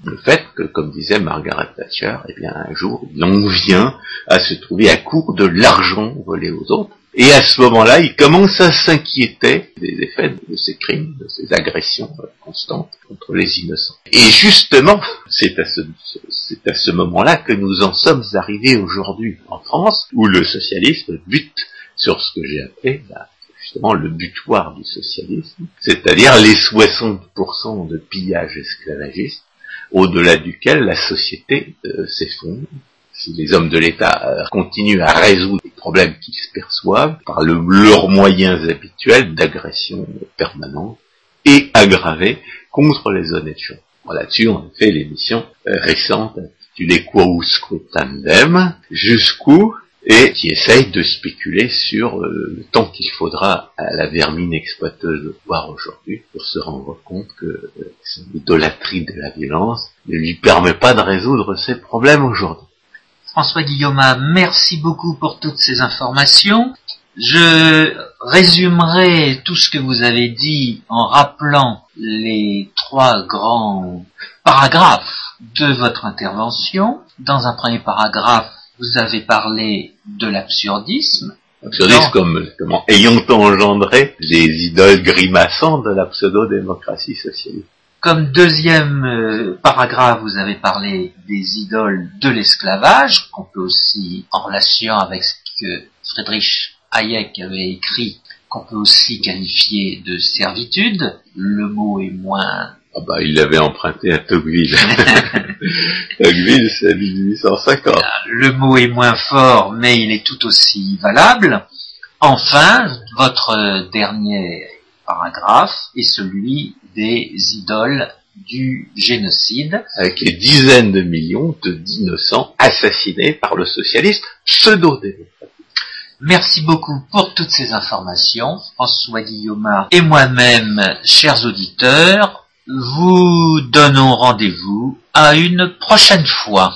le, fait que, comme disait Margaret Thatcher, eh bien un jour, il en vient à se trouver à court de l'argent volé aux autres. Et à ce moment-là, il commence à s'inquiéter des effets de ces crimes, de ces agressions constantes contre les innocents. Et justement, c'est à ce, c'est à ce moment-là que nous en sommes arrivés aujourd'hui en France, où le socialisme bute sur ce que j'ai appelé la le butoir du socialisme, c'est-à-dire les 60% de pillage esclavagiste, au-delà duquel la société euh, s'effondre. Si les hommes de l'État euh, continuent à résoudre les problèmes qu'ils perçoivent par leurs moyens habituels d'agression permanente et aggravée contre les honnêtes gens. Là-dessus, on a fait l'émission euh, récente intitulée Quaus Tandem, jusqu'où et qui essaye de spéculer sur euh, le temps qu'il faudra à la vermine exploiteuse de pouvoir aujourd'hui pour se rendre compte que euh, son idolâtrie de la violence ne lui permet pas de résoudre ses problèmes aujourd'hui. François Guillaume, merci beaucoup pour toutes ces informations. Je résumerai tout ce que vous avez dit en rappelant les trois grands paragraphes de votre intervention. Dans un premier paragraphe, vous avez parlé de l'absurdisme. Absurdisme comme, ayant engendré les idoles grimaçantes de la pseudo-démocratie socialiste. Comme deuxième euh, paragraphe, vous avez parlé des idoles de l'esclavage, qu'on peut aussi, en relation avec ce que Friedrich Hayek avait écrit, qu'on peut aussi qualifier de servitude. Le mot est moins ah bah, il l'avait emprunté à Tocqueville. Tocqueville, c'est 1850. Le mot est moins fort, mais il est tout aussi valable. Enfin, votre dernier paragraphe est celui des idoles du génocide. Avec les dizaines de millions d'innocents assassinés par le socialiste pseudo-démocratique. Merci beaucoup pour toutes ces informations, François Guillaume et moi-même, chers auditeurs, vous donnons rendez-vous à une prochaine fois.